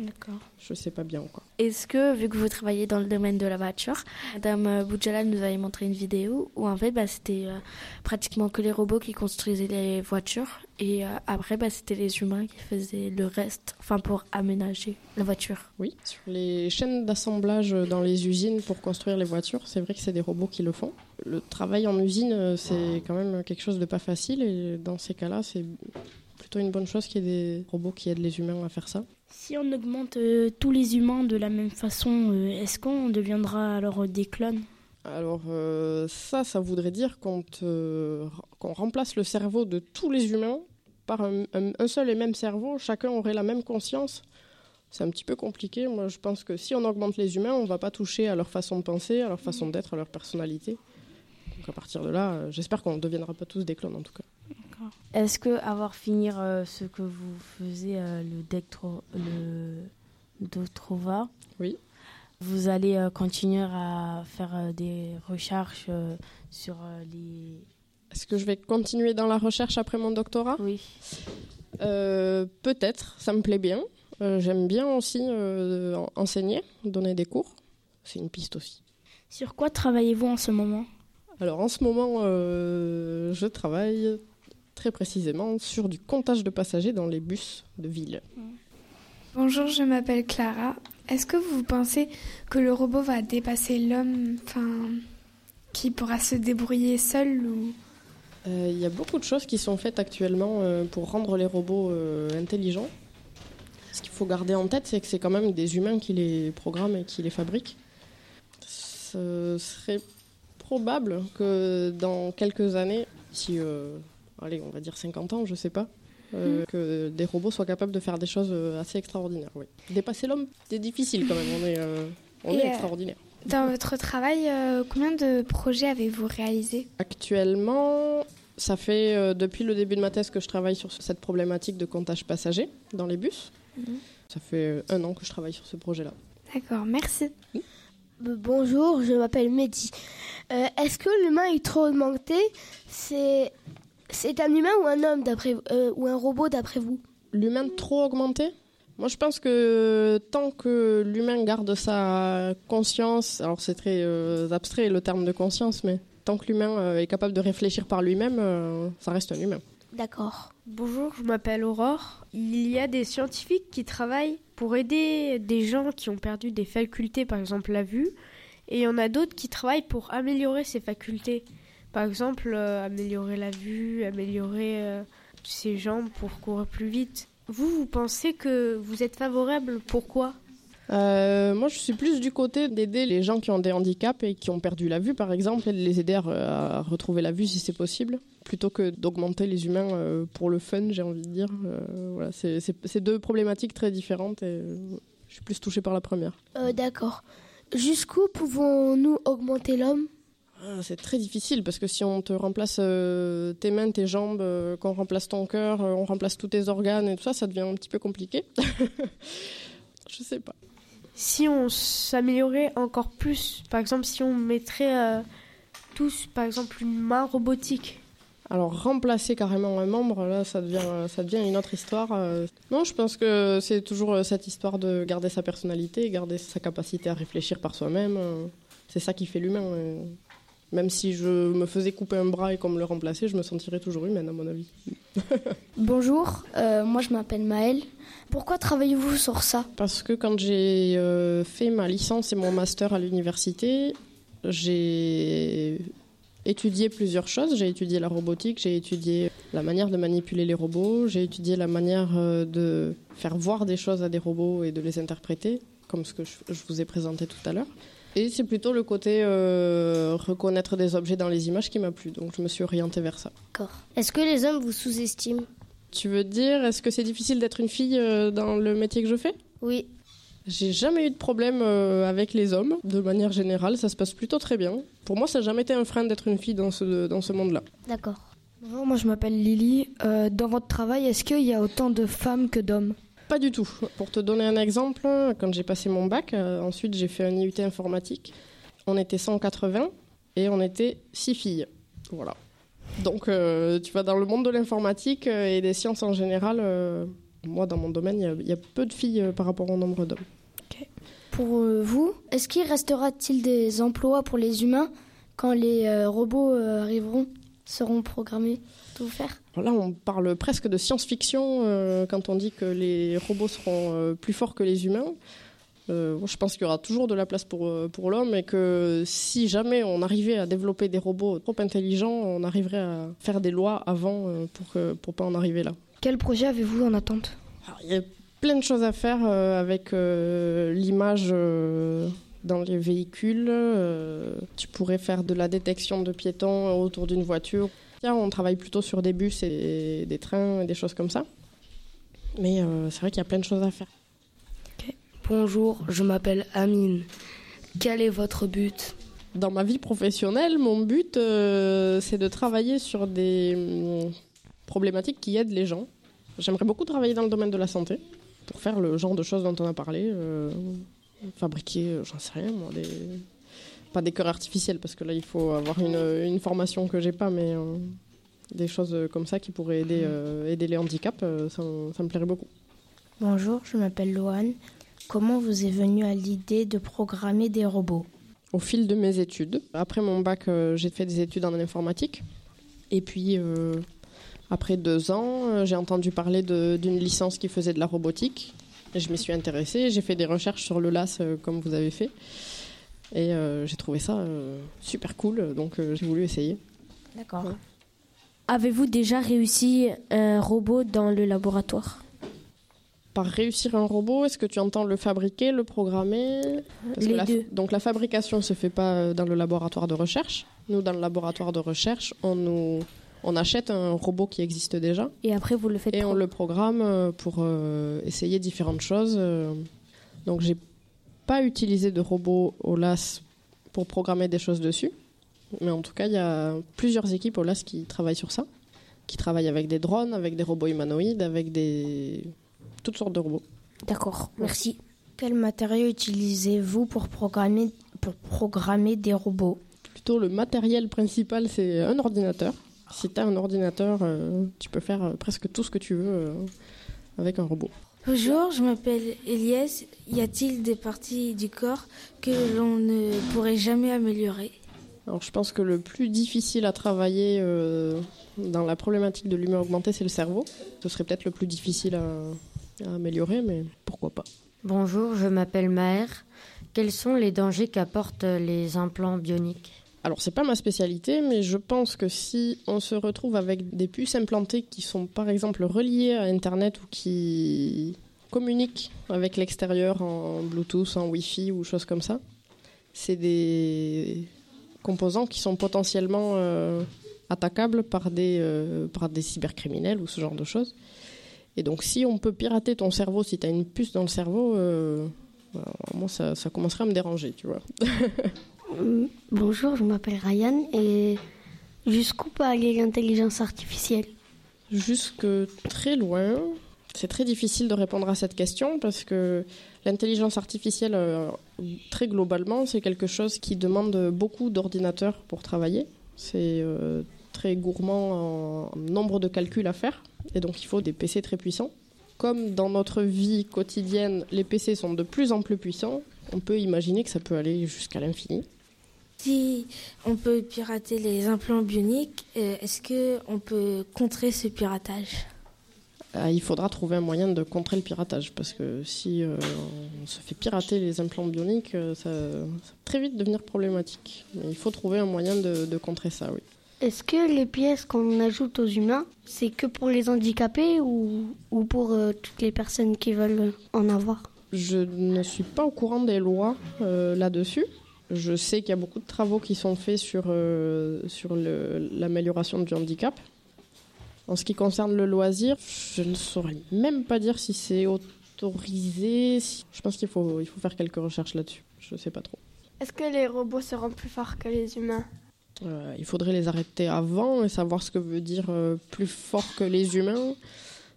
D'accord. Je sais pas bien encore. Est-ce que, vu que vous travaillez dans le domaine de la voiture, Madame Boudjala nous avait montré une vidéo où en fait bah, c'était euh, pratiquement que les robots qui construisaient les voitures et euh, après bah, c'était les humains qui faisaient le reste, enfin pour aménager la voiture. Oui, sur les chaînes d'assemblage dans les usines pour construire les voitures, c'est vrai que c'est des robots qui le font. Le travail en usine, euh, c'est quand même quelque chose de pas facile et dans ces cas-là, c'est plutôt une bonne chose qu'il y ait des robots qui aident les humains à faire ça. Si on augmente euh, tous les humains de la même façon, euh, est-ce qu'on deviendra alors des clones? Alors euh, ça, ça voudrait dire qu'on remplace le cerveau de tous les humains par un, un- un seul et même cerveau. Chacun aurait la même conscience. C'est un petit peu compliqué. Moi, je pense que si on augmente les humains, on va pas toucher à leur façon de penser, à leur façon d'être, à leur personnalité. Donc à partir de là, euh, j'espère qu'on ne deviendra pas tous des clones en tout cas. Est-ce que avoir fini euh, ce que vous faisiez, euh, le Dectro, le Doctrova, oui. vous allez euh, continuer à faire euh, des recherches euh, sur euh, les... Est-ce que je vais continuer dans la recherche après mon doctorat? Oui. Euh, Peut-être, ça me plaît bien. Euh, J'aime bien aussi euh, en- enseigner, donner des cours. C'est une piste aussi. Sur quoi travaillez-vous en ce moment? Alors en ce moment, euh, je travaille très précisément sur du comptage de passagers dans les bus de ville. Bonjour, je m'appelle Clara. Est-ce que vous pensez que le robot va dépasser l'homme, enfin, qui pourra se débrouiller seul ou? Euh, Il y a beaucoup de choses qui sont faites actuellement euh, pour rendre les robots euh, intelligents. Ce qu'il faut garder en tête, c'est que c'est quand même des humains qui les programment et qui les fabriquent. Ce serait probable que dans quelques années, si, allez, on va dire 50 ans, je sais pas, euh, que des robots soient capables de faire des choses euh, assez extraordinaires. Oui. Dépasser l'homme, c'est difficile quand même. On est, euh, on Et, est euh, extraordinaire. Dans votre travail, euh, combien de projets avez-vous réalisé Actuellement, ça fait euh, depuis le début de ma thèse que je travaille sur cette problématique de comptage passager dans les bus. Ça fait un an que je travaille sur ce projet-là. D'accord, merci. Bonjour, je m'appelle Mehdi. Euh, Est-ce que l'humain est trop augmenté? C'est c'est un humain ou un homme d'après euh, ou un robot d'après vous L'humain trop augmenté Moi, je pense que tant que l'humain garde sa conscience, alors c'est très euh, abstrait le terme de conscience, mais tant que l'humain euh, est capable de réfléchir par lui-même, euh, ça reste un humain. D'accord. Bonjour, je m'appelle Aurore. Il y a des scientifiques qui travaillent pour aider des gens qui ont perdu des facultés, par exemple la vue, et il y en a d'autres qui travaillent pour améliorer ces facultés. Par exemple, euh, améliorer la vue, améliorer euh, ses jambes pour courir plus vite. Vous, vous pensez que vous êtes favorable Pourquoi? Euh, moi, je suis plus du côté d'aider les gens qui ont des handicaps et qui ont perdu la vue, par exemple, et de les aider à, re- à retrouver la vue si c'est possible, plutôt que d'augmenter les humains pour le fun, j'ai envie de dire. Euh, voilà, c'est deux problématiques très différentes et je suis plus touchée par la première. Euh, D'accord. Jusqu'où pouvons-nous augmenter l'homme? Ah, C'est très difficile parce que si on te remplace euh, tes mains, tes jambes, euh, qu'on remplace ton cœur, euh, on remplace tous tes organes et tout ça, ça devient un petit peu compliqué. je sais pas. Si on s'améliorait encore plus, par exemple, si on mettrait tous, par exemple, une main robotique. Alors remplacer carrément un membre, là, ça devient, ça devient une autre histoire. Non, je pense que c'est toujours cette histoire de garder sa personnalité, garder sa capacité à réfléchir par soi-même. C'est ça qui fait l'humain. Même si je me faisais couper un bras et qu'on me le remplaçait, je me sentirais toujours humaine, à mon avis. Bonjour, euh, moi je m'appelle Maëlle. Pourquoi travaillez-vous sur ça? Parce que quand j'ai euh, fait ma licence et mon master à l'université, j'ai étudié plusieurs choses. J'ai étudié la robotique, j'ai étudié la manière de manipuler les robots, j'ai étudié la manière euh, de faire voir des choses à des robots et de les interpréter, comme ce que je vous ai présenté tout à l'heure. Et c'est plutôt le côté euh, reconnaître des objets dans les images qui m'a plu, donc je me suis orientée vers ça. D'accord. Est-ce que les hommes vous sous-estiment? Tu veux dire, est-ce que c'est difficile d'être une fille euh, dans le métier que je fais? Oui. J'ai jamais eu de problème euh, avec les hommes, de manière générale, ça se passe plutôt très bien. Pour moi, ça n'a jamais été un frein d'être une fille dans ce, dans ce monde-là. D'accord. Bonjour, moi je m'appelle Lily. Euh, dans votre travail, est-ce qu'il y a autant de femmes que d'hommes? Pas du tout. Pour te donner un exemple, quand j'ai passé mon bac, euh, ensuite j'ai fait un IUT informatique, on était 180 et on était 6 filles. Voilà. Donc, euh, tu vois, dans le monde de l'informatique euh, et des sciences en général, moi, dans mon domaine, il y a- peu de filles par rapport au nombre d'hommes. Pour vous, est-ce qu'il restera-t-il des emplois pour les humains quand les robots arriveront, seront programmés? Tout faire Là, on parle presque de science-fiction euh, quand on dit que les robots seront euh, plus forts que les humains. Euh, je pense qu'il y aura toujours de la place pour, pour l'homme et que si jamais on arrivait à développer des robots trop intelligents, on arriverait à faire des lois avant pour que, pour pas en arriver là. Quel projet avez-vous en attente? Il y a plein de choses à faire avec l'image dans les véhicules. tu pourrais faire de la détection de piétons autour d'une voiture. On travaille plutôt sur des bus et des trains et des choses comme ça. Mais euh, c'est vrai qu'il y a plein de choses à faire. Bonjour, je m'appelle Amine. Quel est votre but? Dans ma vie professionnelle, mon but, euh, c'est de travailler sur des hum, problématiques qui aident les gens. J'aimerais beaucoup travailler dans le domaine de la santé pour faire le genre de choses dont on a parlé. euh, fabriquer, j'en sais rien, moi, des... pas des cœurs artificiels parce que là, il faut avoir une, une formation que j'ai pas, mais euh, des choses comme ça qui pourraient aider, euh, aider les handicaps, euh, ça, ça me plairait beaucoup. Bonjour, je m'appelle Loane. Comment vous est venue à l'idée de programmer des robots? Au fil de mes études. Après mon bac, euh, j'ai fait des études en informatique. Et puis, euh, après deux ans, euh, j'ai entendu parler d'une licence qui faisait de la robotique. Et je m'y suis intéressée. J'ai fait des recherches sur le LAS, euh, comme vous avez fait. Et euh, j'ai trouvé ça euh, super cool. Donc, euh, j'ai voulu essayer. D'accord. Avez-vous déjà réussi un robot dans le laboratoire? Par réussir un robot, est-ce que tu entends le fabriquer, le programmer? Parce que Les la- deux. Donc la fabrication se fait pas dans le laboratoire de recherche. Nous, dans le laboratoire de recherche, on, nous, on achète un robot qui existe déjà. Et après, vous le faites Et on le programme pour euh, essayer différentes choses. Donc j'ai pas utilisé de robot au LAS pour programmer des choses dessus. Mais en tout cas, il y a plusieurs équipes au LAS qui travaillent sur ça. Qui travaillent avec des drones, avec des robots humanoïdes, avec des... toutes sortes de robots. D'accord, merci. Quel matériau utilisez-vous pour programmer, pour programmer des robots? Plutôt le matériel principal, c'est un ordinateur. Si tu as un ordinateur, euh, tu peux faire euh, presque tout ce que tu veux euh, avec un robot. Bonjour, je m'appelle Elias. Y a-t-il des parties du corps que l'on ne pourrait jamais améliorer? Alors je pense que le plus difficile à travailler euh, dans la problématique de l'humeur augmentée, c'est le cerveau. Ce serait peut-être le plus difficile à, à améliorer, mais pourquoi pas. Bonjour, je m'appelle Maher. Quels sont les dangers qu'apportent les implants bioniques? Alors c'est pas ma spécialité, mais je pense que si on se retrouve avec des puces implantées qui sont par exemple reliées à Internet ou qui communiquent avec l'extérieur en Bluetooth, en Wi-Fi ou choses comme ça, c'est des composants qui sont potentiellement euh, attaquables par des, euh, par cybercriminels ou ce genre de choses. Et donc si on peut pirater ton cerveau, si tu as une puce dans le cerveau, euh, alors, moi ça commencerait à me déranger, tu vois. Bonjour, je m'appelle Ryan et jusqu'où peut aller l'intelligence artificielle? Jusque très loin. C'est très difficile de répondre à cette question parce que l'intelligence artificielle, euh, très globalement, c'est quelque chose qui demande beaucoup d'ordinateurs pour travailler. C'est euh, très gourmand en nombre de calculs à faire et donc il faut des PC très puissants. Comme dans notre vie quotidienne, les PC sont de plus en plus puissants, on peut imaginer que ça peut aller jusqu'à l'infini. Si on peut pirater les implants bioniques, euh, est-ce que on peut contrer ce piratage? Euh, il faudra trouver un moyen de contrer le piratage parce que si euh, on se fait pirater les implants bioniques, ça, ça va très vite devenir problématique. Mais il faut trouver un moyen de, de contrer ça, oui. Est-ce que les pièces qu'on ajoute aux humains, c'est que pour les handicapés ou, ou pour euh, toutes les personnes qui veulent en avoir? Je ne suis pas au courant des lois euh, là-dessus. Je sais qu'il y a beaucoup de travaux qui sont faits sur, euh, sur l'amélioration du handicap. En ce qui concerne le loisir, je ne saurais même pas dire si c'est autorisé. Je pense qu'il faut, il faut faire quelques recherches là-dessus. Je ne sais pas trop. Est-ce que les robots seront plus forts que les humains? Euh, il faudrait les arrêter avant et savoir ce que veut dire euh, plus fort que les humains.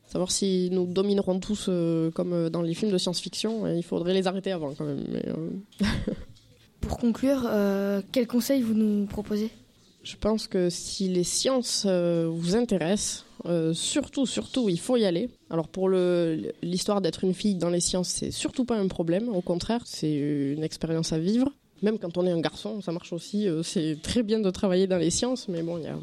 Savoir si nous dominerons tous euh, comme dans les films de science-fiction. Et il faudrait les arrêter avant quand même. mais, Pour conclure, euh, quel conseil vous nous proposez? Je pense que si les sciences euh, vous intéressent, euh, surtout, surtout, il faut y aller. Alors pour l'histoire d'être une fille dans les sciences, c'est surtout pas un problème. Au contraire, c'est une expérience à vivre. Même quand on est un garçon, ça marche aussi. Euh, c'est très bien de travailler dans les sciences, mais bon, il y a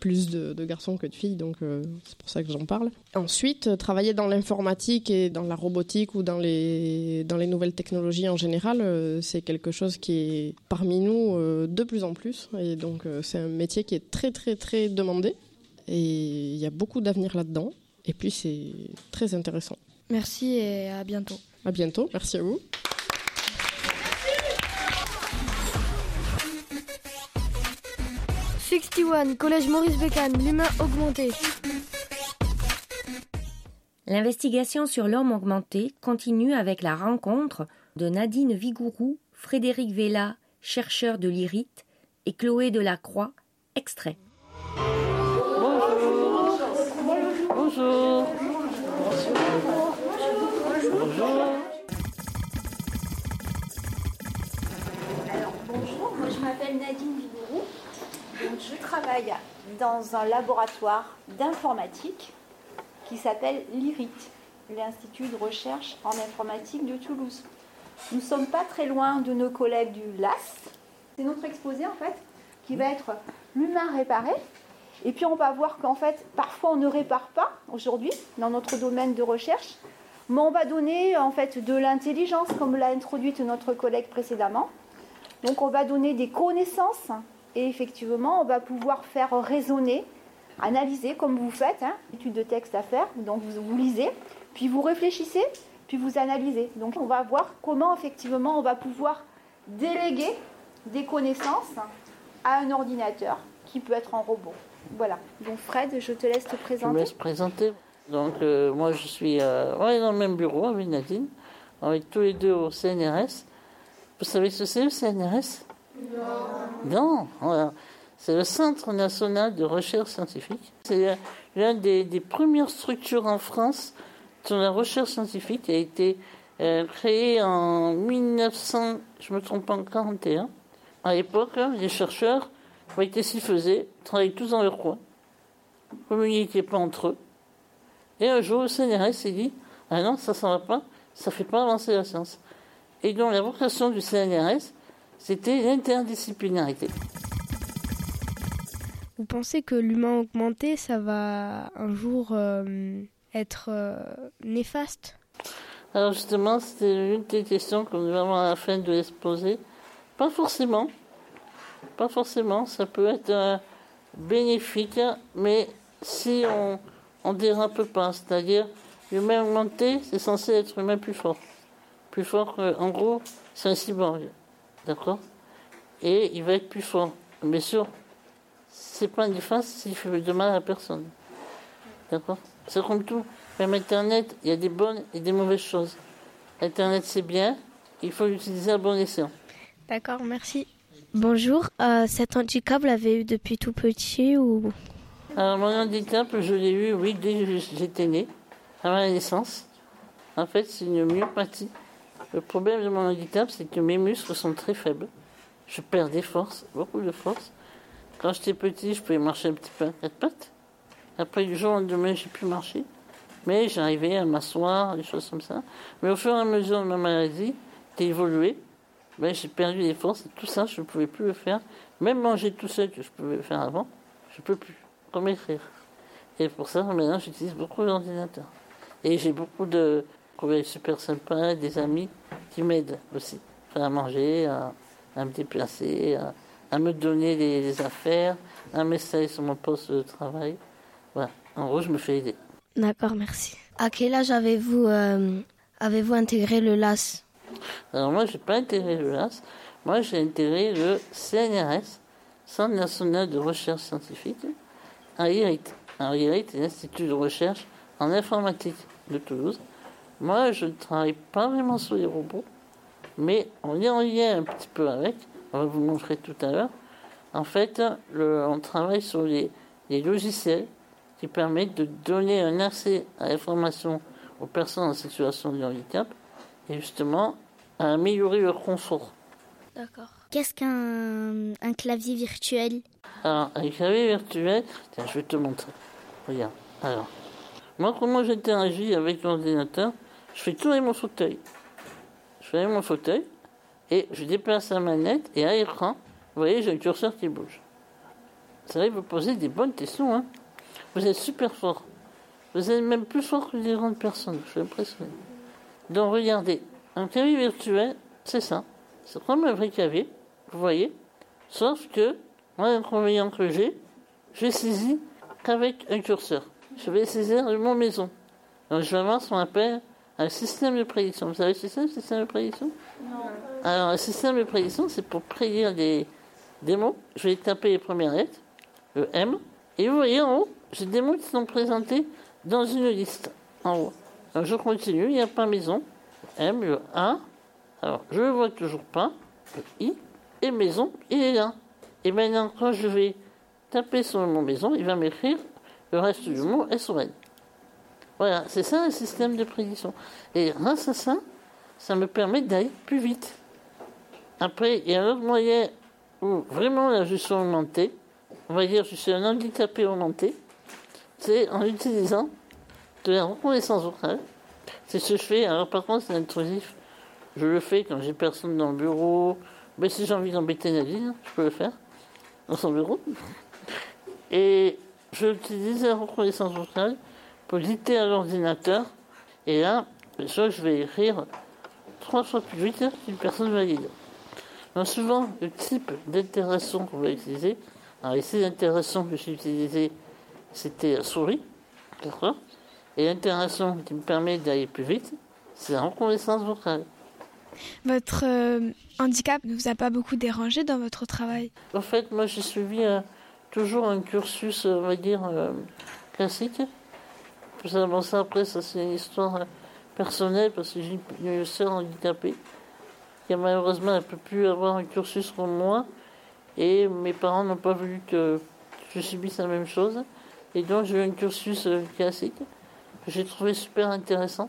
plus de, de garçons que de filles, donc euh, c'est pour ça que j'en parle. Ensuite, euh, travailler dans l'informatique et dans la robotique ou dans les, dans les nouvelles technologies en général, euh, c'est quelque chose qui est parmi nous euh, de plus en plus. Et donc, euh, c'est un métier qui est très, très, très demandé. Et il y a beaucoup d'avenir là-dedans. Et puis, c'est très intéressant. Merci et à bientôt. À bientôt. Merci à vous. « 61, Collège Maurice Bécane, l'humain augmenté. L'investigation sur l'homme augmenté continue avec la rencontre de Nadine Vigourou, Frédéric Vella, chercheur de l'IRIT, et Chloé Delacroix, extrait. Bonjour. Bonjour. Alors bonjour, moi je m'appelle Nadine je travaille dans un laboratoire d'informatique qui s'appelle l'IRIT, l'Institut de recherche en informatique de Toulouse. Nous ne sommes pas très loin de nos collègues du LAS. C'est notre exposé en fait qui va être l'humain réparé. Et puis on va voir qu'en fait, parfois on ne répare pas aujourd'hui dans notre domaine de recherche, mais on va donner en fait de l'intelligence comme l'a introduite notre collègue précédemment. Donc on va donner des connaissances et effectivement on va pouvoir faire raisonner, analyser comme vous faites, hein, étude de texte à faire, donc vous, vous lisez, puis vous réfléchissez, puis vous analysez. Donc on va voir comment effectivement on va pouvoir déléguer des connaissances à un ordinateur qui peut être un robot. Voilà. Donc Fred, je te laisse te Je me présenter. laisse présenter. Donc, euh, moi, je suis euh, on est dans le même bureau avec Nadine. On est tous les deux au CNRS. Vous savez ce que c'est le CNRS Non. Voilà. C'est le Centre national de recherche scientifique. C'est euh, l'une des, premières structures en France sur la recherche scientifique qui a été euh, créée en 1900, je me trompe pas, en 41. À l'époque, hein, les chercheurs qu'est-ce qu'ils faisaient, travaillaient tous dans leur coin, ne communiquaient pas entre eux. Et un jour, le CNRS s'est dit Ah non, ça, ça va pas, ça fait pas avancer la science. Et donc, la vocation du CNRS, c'était l'interdisciplinarité. Vous pensez que l'humain augmenté, ça va un jour euh, être euh, néfaste? Alors, justement, c'était une des questions qu'on devait avoir à la fin de l'exposé. Pas forcément. Pas forcément. Ça peut être euh, bénéfique, mais si on on dérape pas, c'est-à-dire l'humain augmenté, c'est censé être l'humain plus fort. Plus fort que, en gros, c'est un cyborg. D'accord Et il va être plus fort. Bien sûr, c'est pas néfaste s'il fait de mal à personne. D'accord C'est comme tout. Même Internet, il y a des bonnes et des mauvaises choses. Internet, c'est bien, il faut l'utiliser à bon escient. D'accord, merci. Bonjour, euh, cet handicap, vous l'avez eu depuis tout petit ou? Alors, mon handicap, je l'ai eu, oui, dès que j'étais né, à ma naissance. En fait, c'est une myopathie. Le problème de mon handicap, c'est que mes muscles sont très faibles. Je perds des forces, beaucoup de force. Quand j'étais petit, je pouvais marcher un petit peu à quatre pattes. Après, du jour au lendemain, j'ai pu marcher. Mais j'arrivais à m'asseoir, des choses comme ça. Mais au fur et à mesure de ma maladie, qui évolué, ben, j'ai perdu des forces. Tout ça, je ne pouvais plus le faire. Même manger tout seul, que je pouvais faire avant, je ne peux plus. Comme écrire. Et pour ça, maintenant, j'utilise beaucoup l'ordinateur. Et j'ai beaucoup de collègues super sympas, des amis qui m'aident aussi. À manger, à, à me déplacer, à, à me donner des, des affaires, à m'installer sur mon poste de travail. Voilà. En gros, je me fais aider. D'accord, merci. À quel âge avez-vous euh, avez-vous intégré le LAS Alors moi, je n'ai pas intégré le LAS. Moi, j'ai intégré le CNRS, Centre national de recherche scientifique, à IRIT. Alors IRIT est l'Institut de recherche en informatique de Toulouse. Moi, je ne travaille pas vraiment sur les robots, mais on est en lien un petit peu avec. On va vous montrer tout à l'heure. En fait, le- on travaille sur les, les logiciels qui permettent de donner un accès à l'information aux personnes en situation de handicap et justement à améliorer leur confort. D'accord. Qu'est-ce qu'un un clavier virtuel? Alors, un clavier virtuel, tiens, je vais te montrer. Regarde. Alors, moi, comment j'interagis avec l'ordinateur? Je fais tourner mon fauteuil. Je fais mon fauteuil et je déplace la manette et à l'écran, vous voyez, j'ai un curseur qui bouge. C'est vrai, vous posez des bonnes questions. Hein. Vous êtes super fort. Vous êtes même plus fort que les grandes personnes. Je suis impressionné. Donc, regardez, un clavier virtuel, c'est ça. C'est comme un vrai clavier, vous voyez. Sauf que, moi, l'inconvénient que j'ai, je saisis qu'avec un curseur. Je vais saisir de mon maison. Donc, je vais avoir ce qu'on appelle un système de prédiction. Vous savez ce que c'est, le système de prédiction? Non. Alors, un système de prédiction, c'est pour prédire des, des mots. Je vais taper les premières lettres, le M, et vous voyez en haut, j'ai des mots qui sont présentés dans une liste, en haut. Donc, je continue, il n'y a pas maison, M, le A. Alors, je ne le vois toujours pas, le I, et maison, il est là. Et maintenant, quand je vais taper sur le mot maison, il va m'écrire le reste du mot S-O-N. Voilà, c'est ça un système de prédiction. Et grâce à ça, ça me permet d'aller plus vite. Après, il y a un autre moyen où vraiment là je suis augmenté, on va dire je suis un handicapé augmenté, c'est en utilisant de la reconnaissance vocale. C'est ce que je fais. Alors par contre, c'est intrusif. Je le fais quand j'ai personne dans le bureau. Mais si j'ai envie d'embêter Nadine, je peux le faire dans son bureau. Et je utilise la reconnaissance vocale dicter à l'ordinateur. Et là, soit je vais écrire trois fois plus vite qu'une personne valide. Donc souvent, le type d'interaction qu'on va utiliser, alors ici l'interaction que j'ai utilisée, c'était la souris, d'accord Et l'interaction qui me permet d'aller plus vite, c'est la reconnaissance vocale. Votre euh, handicap ne vous a pas beaucoup dérangé dans votre travail? En fait, moi j'ai suivi euh, toujours un cursus, on va dire, euh, classique. Ça, après, ça c'est une histoire euh, personnelle parce que j'ai une sœur handicapée qui malheureusement ne peut plus avoir un cursus comme moi et mes parents n'ont pas voulu que je subisse la même chose. Et donc j'ai eu un cursus euh, classique que j'ai trouvé super intéressant.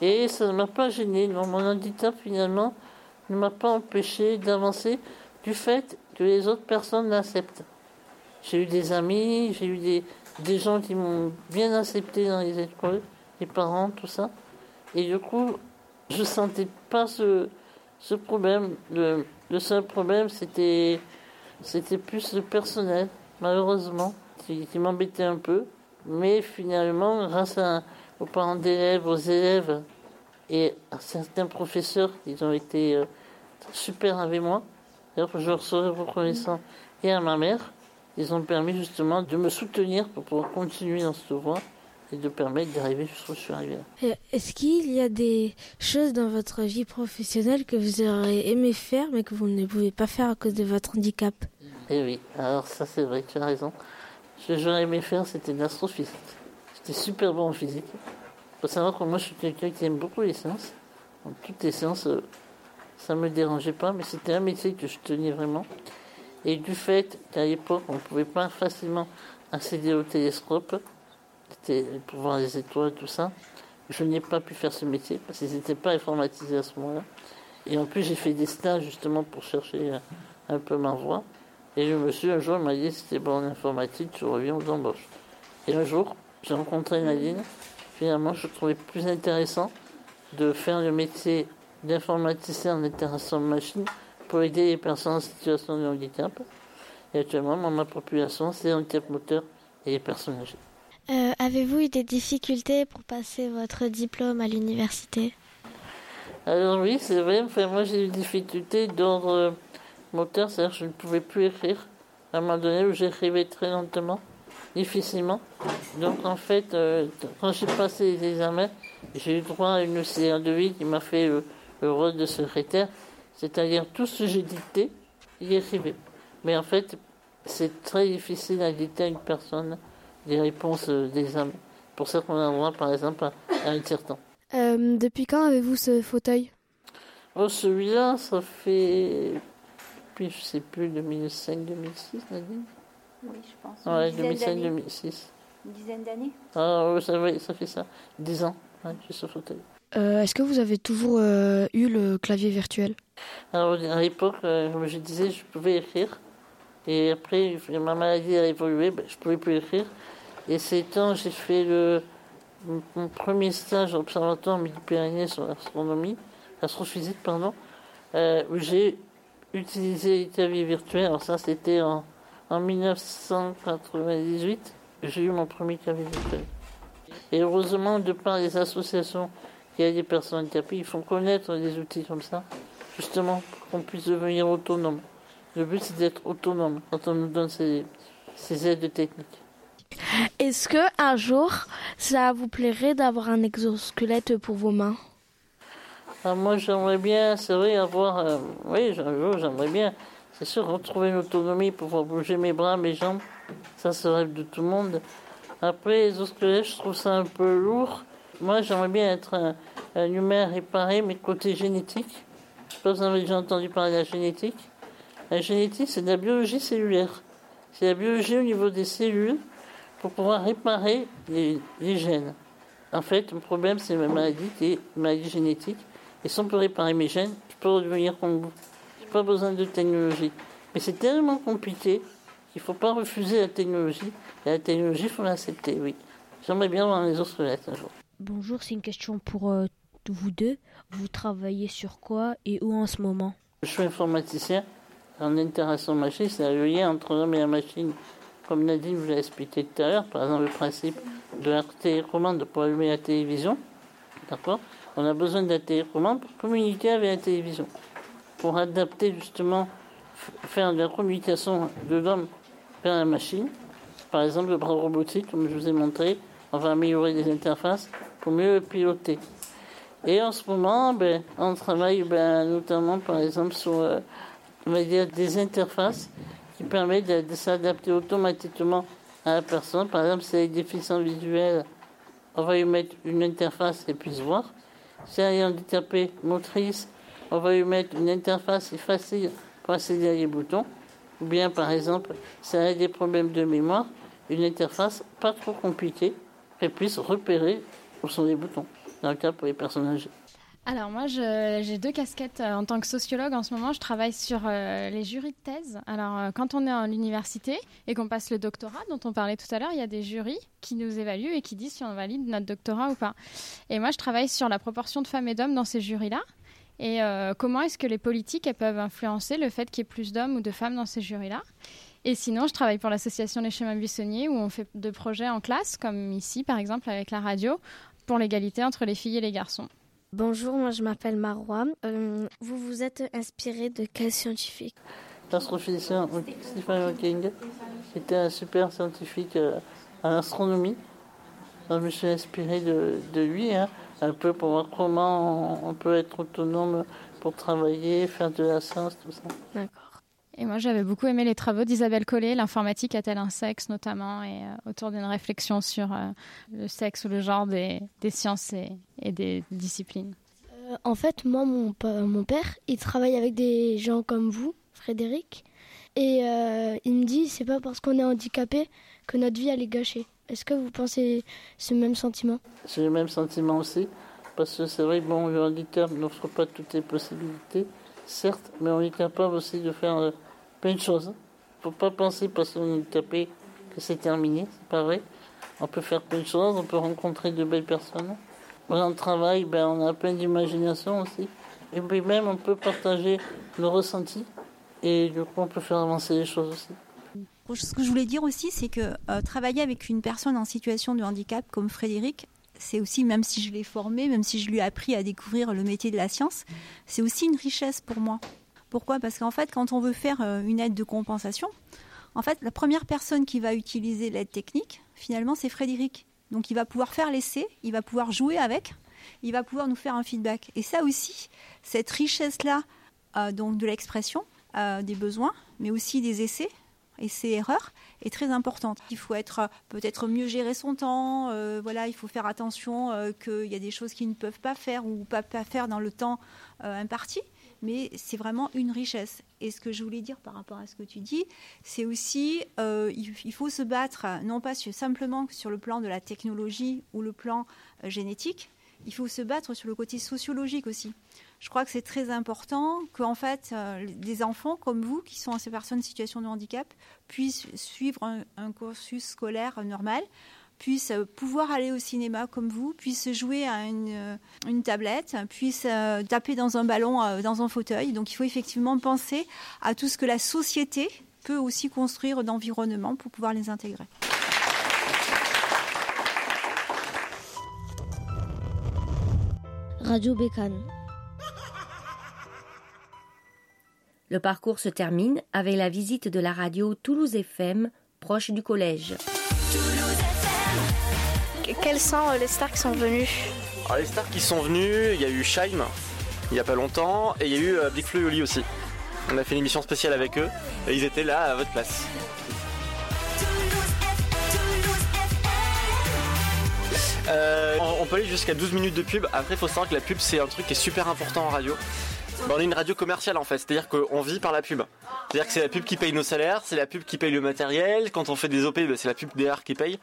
Et ça ne m'a pas gêné. Mon handicap finalement ne m'a pas empêché d'avancer du fait que les autres personnes l'acceptent. J'ai eu des amis, j'ai eu des, des gens qui m'ont bien accepté dans les écoles, les parents, tout ça. Et du coup, je sentais pas ce, ce problème. Le, le seul problème, c'était, c'était plus le personnel, malheureusement, qui, qui m'embêtait un peu. Mais finalement, grâce à, aux parents d'élèves, aux élèves et à certains professeurs, ils ont été euh, super avec moi. D'ailleurs, je leur serai reconnaissant et à ma mère. Ils ont permis justement de me soutenir pour pouvoir continuer dans cette voie et de permettre d'arriver jusqu'où je suis arrivé. Est-ce qu'il y a des choses dans votre vie professionnelle que vous auriez aimé faire mais que vous ne pouvez pas faire à cause de votre handicap? Eh oui, alors ça c'est vrai, tu as raison. Ce que j'aurais aimé faire, c'était l'astrophysique. J'étais super bon en physique. Il faut savoir que moi je suis quelqu'un qui aime beaucoup les sciences. Donc toutes les sciences, euh, ça ne me dérangeait pas, mais c'était un métier que je tenais vraiment. Et du fait qu'à l'époque, on ne pouvait pas facilement accéder au télescope, pour voir les étoiles, tout ça, je n'ai pas pu faire ce métier parce qu'ils n'étaient pas informatisés à ce moment-là. Et en plus, j'ai fait des stages justement pour chercher euh, un peu ma voie. Et le monsieur, un jour, m'a dit c'était bon en informatique, tu reviens aux embauches. Et un jour, j'ai rencontré Nadine. Finalement, je trouvais plus intéressant de faire le métier d'informaticien en interaction machine pour aider les personnes en situation de handicap. Et actuellement, ma population, c'est handicap moteur et les personnes âgées. Euh, Avez-vous eu des difficultés pour passer votre diplôme à l'université? Alors oui, c'est vrai. Enfin, moi, j'ai eu des difficultés d'ordre euh, moteur, c'est-à-dire que je ne pouvais plus écrire. À un moment donné où j'écrivais très lentement, difficilement. Donc en fait, euh, quand j'ai passé les examens, j'ai eu droit à une auxiliaire de vie qui m'a fait le, le rôle de secrétaire. C'est-à-dire tout ce que j'ai dicté, il écrivait. Mais en fait, c'est très difficile à dicter à une personne des réponses euh, d'examen. Pour ça qu'on a droit, par exemple, à, un tiers-temps. Euh, depuis quand avez-vous ce fauteuil? Oh, celui-là, ça fait. Puis je sais plus, 2005, 2006, Nadine Oui, je pense. Ouais, Une dizaine 2005, d'années. 2006. Une dizaine d'années? Ah, ouais, ça, fait ça. 10 ans, ouais, j'ai ce fauteuil. Euh, est-ce que vous avez toujours euh, eu le clavier virtuel? Alors, à l'époque, euh, je disais, je pouvais écrire. Et après, ma maladie a évolué, ben, je ne pouvais plus écrire. Et ces temps, j'ai fait le, mon premier stage au l'Observatoire Midi-Pyrénées sur l'astronomie, l'astrophysique, pardon, où j'ai utilisé les claviers virtuels. Alors ça, c'était en 1998. J'ai eu mon premier clavier virtuel. Et heureusement, de par les associations qui a des personnes handicapées, ils font connaître des outils comme ça, justement pour qu'on puisse devenir autonome. Le but, c'est d'être autonome quand on nous donne ces, ces aides techniques. Est-ce que un jour, ça vous plairait d'avoir un exosquelette pour vos mains? Ah, Moi, j'aimerais bien, c'est vrai, avoir. Euh, oui, un jour, j'aimerais bien. C'est sûr, retrouver une autonomie pour pouvoir bouger mes bras, mes jambes. Ça, c'est le rêve de tout le monde. Après, les squelettes, je trouve ça un peu lourd. Moi, j'aimerais bien être un, humain réparé, mais côté génétique. Je ne sais pas si vous avez déjà entendu parler de la génétique. La génétique, c'est de la biologie cellulaire. C'est la biologie au niveau des cellules pour pouvoir réparer les, gènes. En fait, le problème, c'est ma maladie, qui est une maladie génétique. Et si on peut réparer mes gènes, je peux redevenir comme vous. Je n'ai pas besoin de technologie. Mais c'est tellement compliqué qu'il ne faut pas refuser la technologie. Et la technologie, il faut l'accepter, oui. J'aimerais bien voir les autres lettres un jour. Bonjour, c'est une question pour euh, vous deux. Vous travaillez sur quoi et où en ce moment? Je suis informaticien en interaction machine, c'est le lien entre l'homme et la machine. Comme Nadine vous l'a expliqué tout à l'heure, par exemple le principe de la télécommande pour allumer la télévision. D'accord? On a besoin de la télécommande pour communiquer avec la télévision. Pour adapter justement, faire de la communication de l'homme vers la machine. Par exemple le bras robotique, comme je vous ai montré, on va améliorer les interfaces pour mieux piloter. Et en ce moment, ben, on travaille ben, notamment, par exemple, sur euh, des interfaces qui permettent de, s'adapter automatiquement à la personne. Par exemple, si elle a des déficients visuels, on va lui mettre une interface et puisse voir. Si elle est handicapée motrice, on va lui mettre une interface facile pour accéder à les boutons. Ou bien, par exemple, si elle a des problèmes de mémoire, une interface pas trop compliquée et puisse repérer où sont les boutons, dans le cas pour les personnes âgées. Alors moi, j'ai deux casquettes euh, en tant que sociologue. En ce moment, je travaille sur euh, les jurys de thèse. Alors euh, quand on est à l'université et qu'on passe le doctorat, dont on parlait tout à l'heure, il y a des jurys qui nous évaluent et qui disent si on valide notre doctorat ou pas. Et moi, je travaille sur la proportion de femmes et d'hommes dans ces jurys-là. Et comment est-ce que les politiques peuvent influencer le fait qu'il y ait plus d'hommes ou de femmes dans ces jurys-là et sinon, je travaille pour l'association Les Chemins Buissonniers où on fait de projets en classe, comme ici par exemple avec la radio, pour l'égalité entre les filles et les garçons. Bonjour, moi je m'appelle Marois. Euh, vous vous êtes inspiré de quel scientifique? L'astrophysicien Stephen Hawking était un super scientifique euh, en astronomie. je me suis inspiré de, lui, hein, un peu pour voir comment on peut être autonome pour travailler, faire de la science, tout ça. D'accord. Et moi, j'avais beaucoup aimé les travaux d'Isabelle Collet, l'informatique a-t-elle un sexe notamment, et euh, autour d'une réflexion sur euh, le sexe ou le genre des, sciences et, des disciplines. Euh, en fait, moi, mon, mon, père, il travaille avec des gens comme vous, Frédéric, et il me dit, c'est pas parce qu'on est handicapé que notre vie elle est gâchée. Est-ce que vous pensez ce même sentiment? C'est le même sentiment aussi, parce que c'est vrai, bon, le handicap n'offre pas toutes les possibilités, certes, mais on est capable aussi de faire plein de choses. Faut pas penser parce qu'on est tapé que c'est terminé, c'est pas vrai. On peut faire plein de choses, on peut rencontrer de belles personnes. Dans le travail, ben, on a plein d'imagination aussi. Et puis même, on peut partager nos ressentis. Et du coup, on peut faire avancer les choses aussi. Ce que je voulais dire aussi, c'est que euh, travailler avec une personne en situation de handicap comme Frédéric, c'est aussi, même si je l'ai formé, même si je lui ai appris à découvrir le métier de la science, c'est aussi une richesse pour moi. Pourquoi? Parce qu'en fait, quand on veut faire euh, une aide de compensation, en fait, la première personne qui va utiliser l'aide technique, finalement, c'est Frédéric. Donc, il va pouvoir faire l'essai, il va pouvoir jouer avec, il va pouvoir nous faire un feedback. Et ça aussi, cette richesse-là, euh, donc de l'expression, euh, des besoins, mais aussi des essais, essais-erreurs, est très importante. Il faut être peut-être mieux gérer son temps. voilà, il faut faire attention qu'il y a des choses qu'il ne peuvent pas faire ou pas, pas faire dans le temps imparti mais c'est vraiment une richesse. Et ce que je voulais dire par rapport à ce que tu dis, c'est aussi euh, il faut se battre non pas simplement sur le plan de la technologie ou le plan euh, génétique, il faut se battre sur le côté sociologique aussi. Je crois que c'est très important qu'en fait, euh, des enfants comme vous, qui sont ces personnes en situation de handicap, puissent suivre un, un cursus scolaire normal, puissent pouvoir aller au cinéma comme vous, puissent jouer à une, euh, une tablette, puissent euh, taper dans un ballon, euh, dans un fauteuil. Donc il faut effectivement penser à tout ce que la société peut aussi construire d'environnement pour pouvoir les intégrer. Radio Bécane. Le parcours se termine avec la visite de la radio Toulouse FM, proche du collège. Quelles sont euh, les stars qui sont venues Alors, les stars qui sont venues, il y a eu Shaim, il n'y a pas longtemps, et il y a eu euh, Big Flo et Oli aussi. On a fait une émission spéciale avec eux, et ils étaient là à votre place. Euh, on- peut aller jusqu'à 12 minutes de pub. Après, il faut savoir que la pub, c'est un truc qui est super important en radio. Ben, on est une radio commerciale en fait, c'est-à-dire qu'on vit par la pub. C'est-à-dire que c'est la pub qui paye nos salaires, c'est la pub qui paye le matériel. Quand on fait des OP, ben, c'est la pub DR qui paye.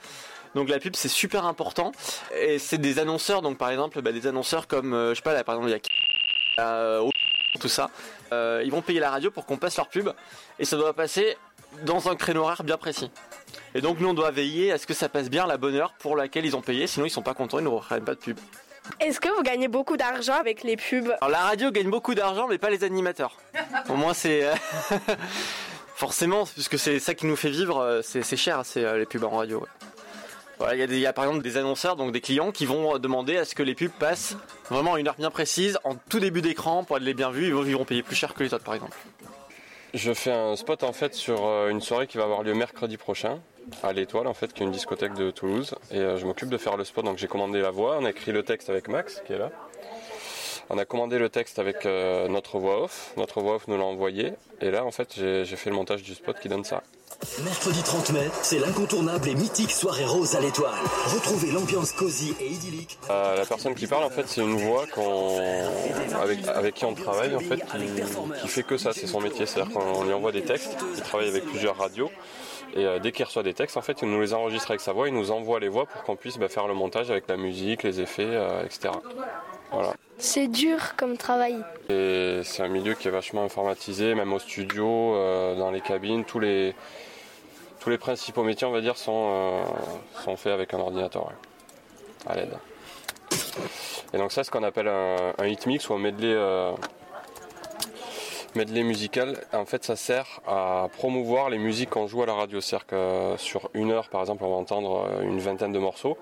Donc la pub c'est super important. Et c'est des annonceurs, donc par exemple ben, des annonceurs comme, euh, je sais pas là par exemple il y a euh, tout ça. Euh, ils vont payer la radio pour qu'on passe leur pub et ça doit passer dans un créneau horaire bien précis. Et donc nous on doit veiller à ce que ça passe bien à la bonne heure pour laquelle ils ont payé, sinon ils sont pas contents, ils ne reprennent pas de pub. Est-ce que vous gagnez beaucoup d'argent avec les pubs? Alors la radio gagne beaucoup d'argent mais pas les animateurs. Au moins c'est... euh, Forcément, puisque c'est ça qui nous fait vivre, c'est cher c'est les pubs en radio. ouais. Il y, a par exemple des annonceurs, donc des clients qui vont demander à ce que les pubs passent vraiment à une heure bien précise, en tout début d'écran pour être les bien vus, ils vont, ils vont payer plus cher que les autres par exemple. Je fais un spot en fait sur euh, une soirée qui va avoir lieu mercredi prochain à l'Étoile en fait qui est une discothèque de Toulouse et euh, je m'occupe de faire le spot donc j'ai commandé la voix, on a écrit le texte avec Max qui est là. On a commandé le texte avec euh, notre voix off, notre voix off nous l'a envoyé et là en fait j'ai fait le montage du spot qui donne ça. Mercredi 30 mai, c'est l'incontournable et mythique soirée rose à l'étoile. Retrouvez l'ambiance cosy et idyllique. Euh, la personne qui parle en fait c'est une voix qu'on avec, avec qui on travaille en fait qui, qui fait que ça, c'est son métier, c'est-à-dire qu'on lui envoie des textes, il travaille avec plusieurs radios et euh, dès qu'il reçoit des textes en fait il nous les enregistre avec sa voix, il nous envoie les voix pour qu'on puisse bah, faire le montage avec la musique, les effets, euh, etc. Voilà. C'est dur comme travail. Et c'est un milieu qui est vachement informatisé, même au studio, euh, dans les cabines, tous les, tous les principaux métiers, on va dire, sont, euh, faits avec un ordinateur, à l'aide. Et donc ça, c'est ce qu'on appelle un, un hit mix ou un medley, euh, medley musical. En fait, ça sert à promouvoir les musiques qu'on joue à la radio. C'est-à-dire euh, sur une heure, par exemple, on va entendre une vingtaine de morceaux.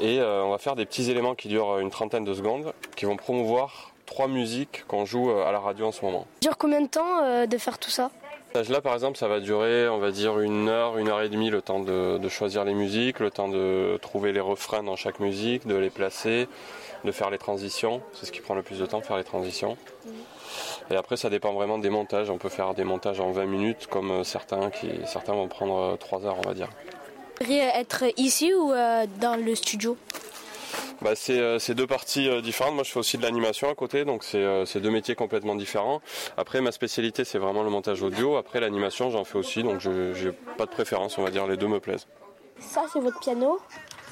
Et on va faire des petits éléments qui durent une trentaine de secondes, qui vont promouvoir trois musiques qu'on joue à la radio en ce moment. Ça dure combien de temps de faire tout ça? Là, par exemple, ça va durer, on va dire, une heure, une heure et demie, le temps de, de choisir les musiques, le temps de trouver les refrains dans chaque musique, de les placer, de faire les transitions. C'est ce qui prend le plus de temps, faire les transitions. Et après, ça dépend vraiment des montages. On peut faire des montages en 20 minutes, comme euh, certains, qui, certains vont prendre 3 heures, on va dire. Vous être ici ou euh, dans le studio? Bah, c'est euh, c'est deux parties euh, différentes. Moi, je fais aussi de l'animation à côté, donc c'est euh, c'est deux métiers complètement différents. Après, ma spécialité, c'est vraiment le montage audio. Après, l'animation, j'en fais aussi, donc je j'ai pas de préférence, on va dire. Les deux me plaisent. Ça, c'est votre piano.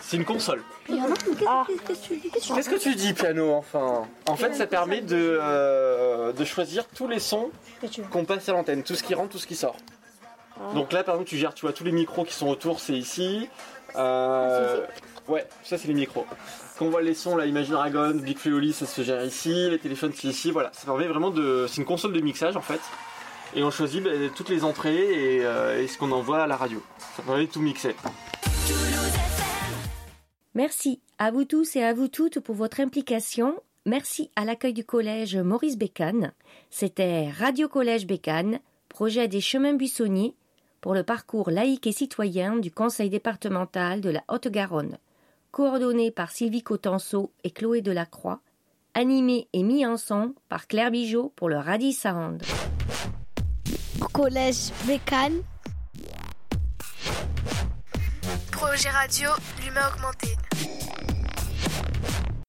C'est une console. Piano Ah. Qu'est-ce que tu dis Qu'est-ce que tu dis piano enfin? En fait ça permet de, euh, de choisir tous les sons qu'on passe à l'antenne, tout ce qui rentre, tout ce qui sort. Ah. Donc là par exemple tu gères tu vois tous les micros qui sont autour c'est ici. Euh, ouais ça c'est les micros. Quand on voit les sons là Imagine Dragon, Big Flo et Oli, ça se gère ici, les téléphones c'est ici, voilà. Ça permet vraiment de. C'est une console de mixage en fait. Et on choisit ben, toutes les entrées et, euh, et ce qu'on envoie à la radio. Ça permet de tout mixer. Merci à vous tous et à vous toutes pour votre implication. Merci à l'accueil du collège Maurice Bécane. C'était Radio Collège Bécane, projet des chemins buissonniers pour le parcours laïque et citoyen du conseil départemental de la Haute-Garonne. Coordonné par Sylvie Cotenceau et Chloé Delacroix. Animé et mis en son par Claire Bijot pour le Radis Sound. Collège Bécane. Projet radio, l'humain augmenté.